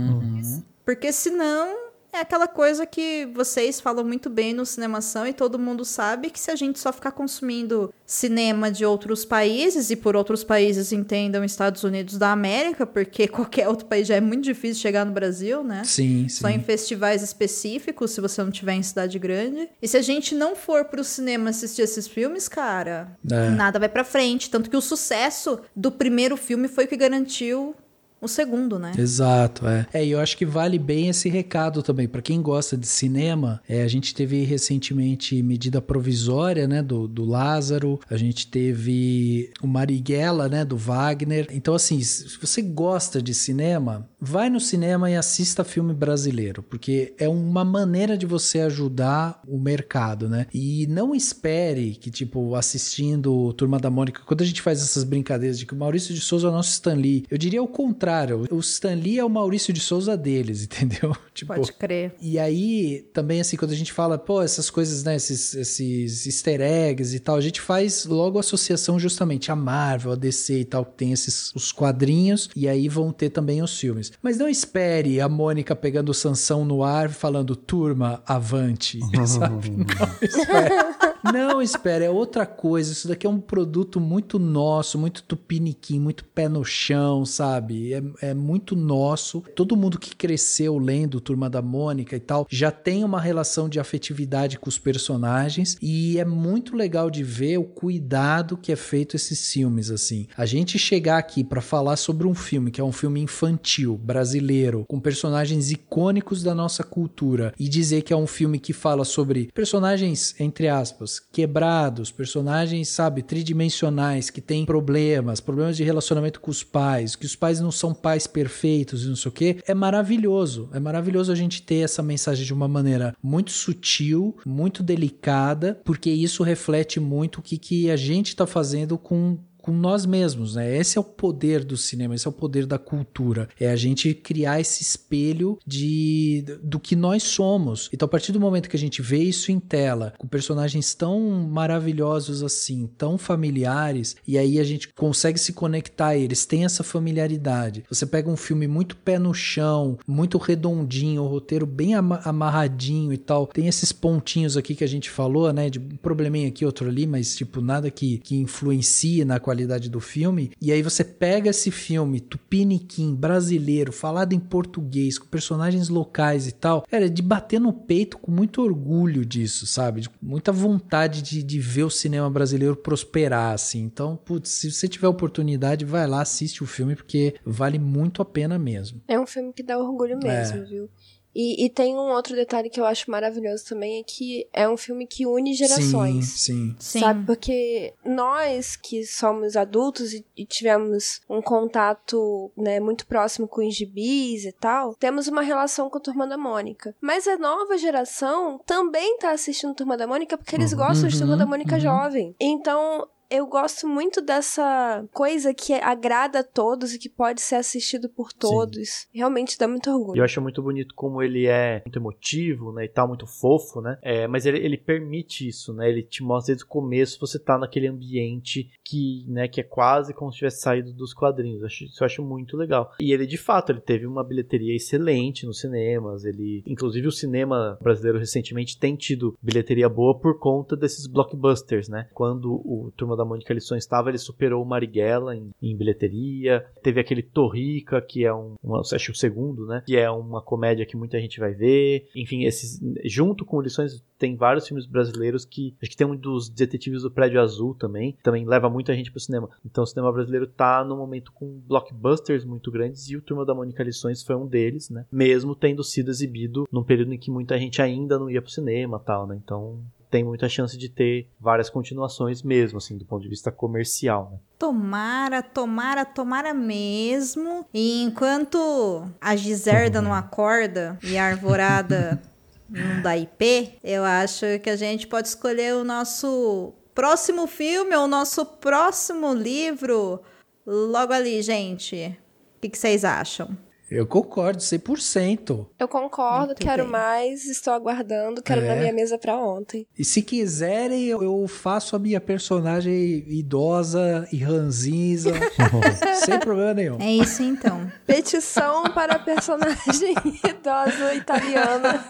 Porque senão é aquela coisa que vocês falam muito bem no Cinemação e todo mundo sabe que se a gente só ficar consumindo cinema de outros países, e por outros países entendam Estados Unidos da América, porque qualquer outro país já é muito difícil chegar no Brasil, né? Sim, Só em sim. festivais específicos, se você não tiver em cidade grande. E se a gente não for pro cinema assistir esses filmes, cara, É. nada vai pra frente. Tanto que o sucesso do primeiro filme foi o que garantiu o segundo, né? Exato, é. É, e eu acho que vale bem esse recado também. Pra quem gosta de cinema, é, a gente teve recentemente medida provisória, né, do, do Lázaro, a gente teve o Marighella, né, do Wagner. Então, assim, se você gosta de cinema, vai no cinema e assista filme brasileiro, porque é uma maneira de você ajudar o mercado, né? E não espere que, tipo, assistindo Turma da Mônica, quando a gente faz essas brincadeiras de que o Maurício de Souza é o nosso Stan Lee, eu diria o contrário. O Stan Lee é o Maurício de Souza deles, entendeu? Tipo, Pode crer. e aí, também, assim, quando a gente fala, pô, essas coisas, né, esses, esses easter eggs e tal, a gente faz logo associação justamente a Marvel, a DC e tal, que tem esses os quadrinhos, e aí vão ter também os filmes. Mas não espere a Mônica pegando o Sansão no ar falando, turma, avante, sabe? Não espere. Não, espera, é outra coisa. Isso daqui é um produto muito nosso, muito tupiniquim, muito pé no chão, sabe? É, é muito nosso. Todo mundo que cresceu lendo Turma da Mônica e tal já tem uma relação de afetividade com os personagens e é muito legal de ver o cuidado que é feito esses filmes assim. A gente chegar aqui para falar sobre um filme que é um filme infantil brasileiro com personagens icônicos da nossa cultura e dizer que é um filme que fala sobre personagens entre aspas quebrados, personagens, sabe, tridimensionais que têm problemas, problemas de relacionamento com os pais, que os pais não são pais perfeitos e não sei o que, é maravilhoso. É maravilhoso a gente ter essa mensagem de uma maneira muito sutil, muito delicada, porque isso reflete muito o que, que a gente está fazendo com com nós mesmos, né? Esse é o poder do cinema, esse é o poder da cultura. É a gente criar esse espelho de do que nós somos. Então, a partir do momento que a gente vê isso em tela, com personagens tão maravilhosos assim, tão familiares, e aí a gente consegue se conectar a eles, tem essa familiaridade. Você pega um filme muito pé no chão, muito redondinho, o roteiro bem ama- amarradinho e tal. Tem esses pontinhos aqui que a gente falou, né? De um probleminha aqui, outro ali, mas tipo, nada que, que influencie na qualidade do filme. E aí você pega esse filme tupiniquim, brasileiro, falado em português, com personagens locais e tal. Era de bater no peito com muito orgulho disso, sabe? De muita vontade de, de ver o cinema brasileiro prosperar, assim. Então, putz, se você tiver oportunidade, vai lá, assiste o filme, porque vale muito a pena mesmo. É um filme que dá orgulho mesmo, É. viu? E, e tem um outro detalhe que eu acho maravilhoso também, é que é um filme que une gerações. Sim, sim. Sim. Sabe? Porque nós que somos adultos e, e tivemos um contato né, muito próximo com os gibis e tal, temos uma relação com a Turma da Mônica. Mas a nova geração também tá assistindo Turma da Mônica porque eles gostam de Turma da Mônica jovem. Então. Eu gosto muito dessa coisa que agrada a todos e que pode ser assistido por todos. Realmente dá muito E orgulho. eu acho muito bonito como ele é muito emotivo, né, e tal, muito fofo, né, é, mas ele, ele permite isso, né, ele te mostra desde o começo você tá naquele ambiente que, né, que é quase como se tivesse saído dos quadrinhos, acho, isso eu acho muito legal. E ele, de fato, ele teve uma bilheteria excelente nos cinemas, ele, inclusive o cinema brasileiro recentemente tem tido bilheteria boa por conta desses blockbusters, né, quando o Turma da da Mônica Lições estava, ele superou o Marighella em, em, bilheteria. Teve aquele Torrica, que é um, uma, acho que o segundo, né? Que é uma comédia que muita gente vai ver. Enfim, esses, junto com Lições, tem vários filmes brasileiros que. Acho que tem um dos Detetives do Prédio Azul também. Também leva muita gente pro cinema. Então o cinema brasileiro tá no momento com blockbusters muito grandes e o Turma da Mônica Lições foi um deles, né? Mesmo tendo sido exibido num período em que muita gente ainda não ia pro cinema tal, né? Então tem muita chance de ter várias continuações mesmo, assim, do ponto de vista comercial, né? Tomara, tomara, tomara mesmo. E enquanto a Giserda não acorda e a Arvorada não dá IP, eu acho que a gente pode escolher o nosso próximo filme ou o nosso próximo livro logo ali, gente. O que, que vocês acham? Eu concordo, 100%. Eu concordo, Muito quero bem. mais, estou aguardando, quero é. na minha mesa para ontem. E se quiserem, eu faço a minha personagem idosa e ranzinza, sem problema nenhum. É isso então. Petição para a personagem idosa italiana.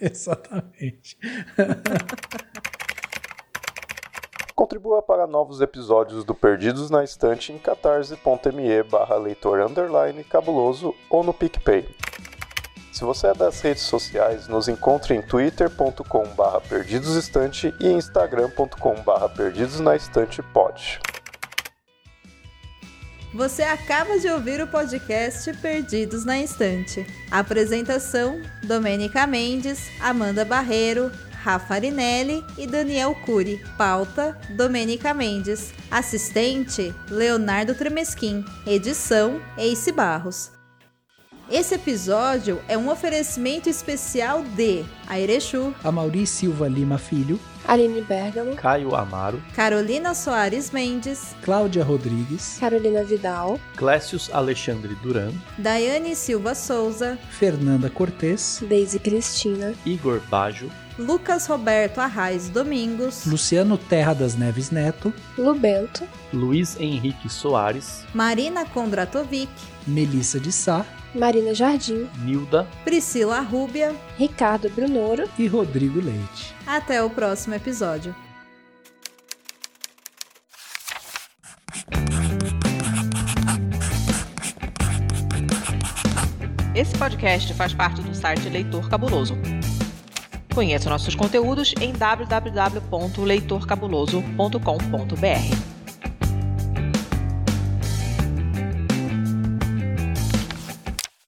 Exatamente. Contribua para novos episódios do Perdidos na Estante em catarse.me barra leitor underline cabuloso ou no PicPay. Se você é das redes sociais, nos encontre em twitter.com barra perdidosestante e instagram.com barra perdidosnaestantepod. Você acaba de ouvir o podcast Perdidos na Estante. Apresentação: Domênica Mendes, Amanda Barreiro, Rafa Arinelli e Daniel Cury. Pauta: Domênica Mendes. Assistente: Leonardo Tremesquim. Edição: Ace Barros. Esse episódio é um oferecimento especial de Airechu, Amauri Silva Lima Filho, Aline Bergamo, Caio Amaro, Carolina Soares Mendes, Cláudia Rodrigues, Carolina Vidal, Clécius Alexandre Duran, Daiane Silva Souza, Fernanda Cortes, Deise Cristina, Igor Bajo, Lucas Roberto Arraes Domingos, Luciano Terra das Neves Neto, Lubento, Luiz Henrique Soares, Marina Kondratovic, Melissa de Sá, Marina Jardim, Nilda, Priscila Rúbia, Ricardo Brunoro e Rodrigo Leite. Até o próximo episódio. Esse podcast faz parte do site Leitor Cabuloso. Conheça nossos conteúdos em www.leitorcabuloso.com.br.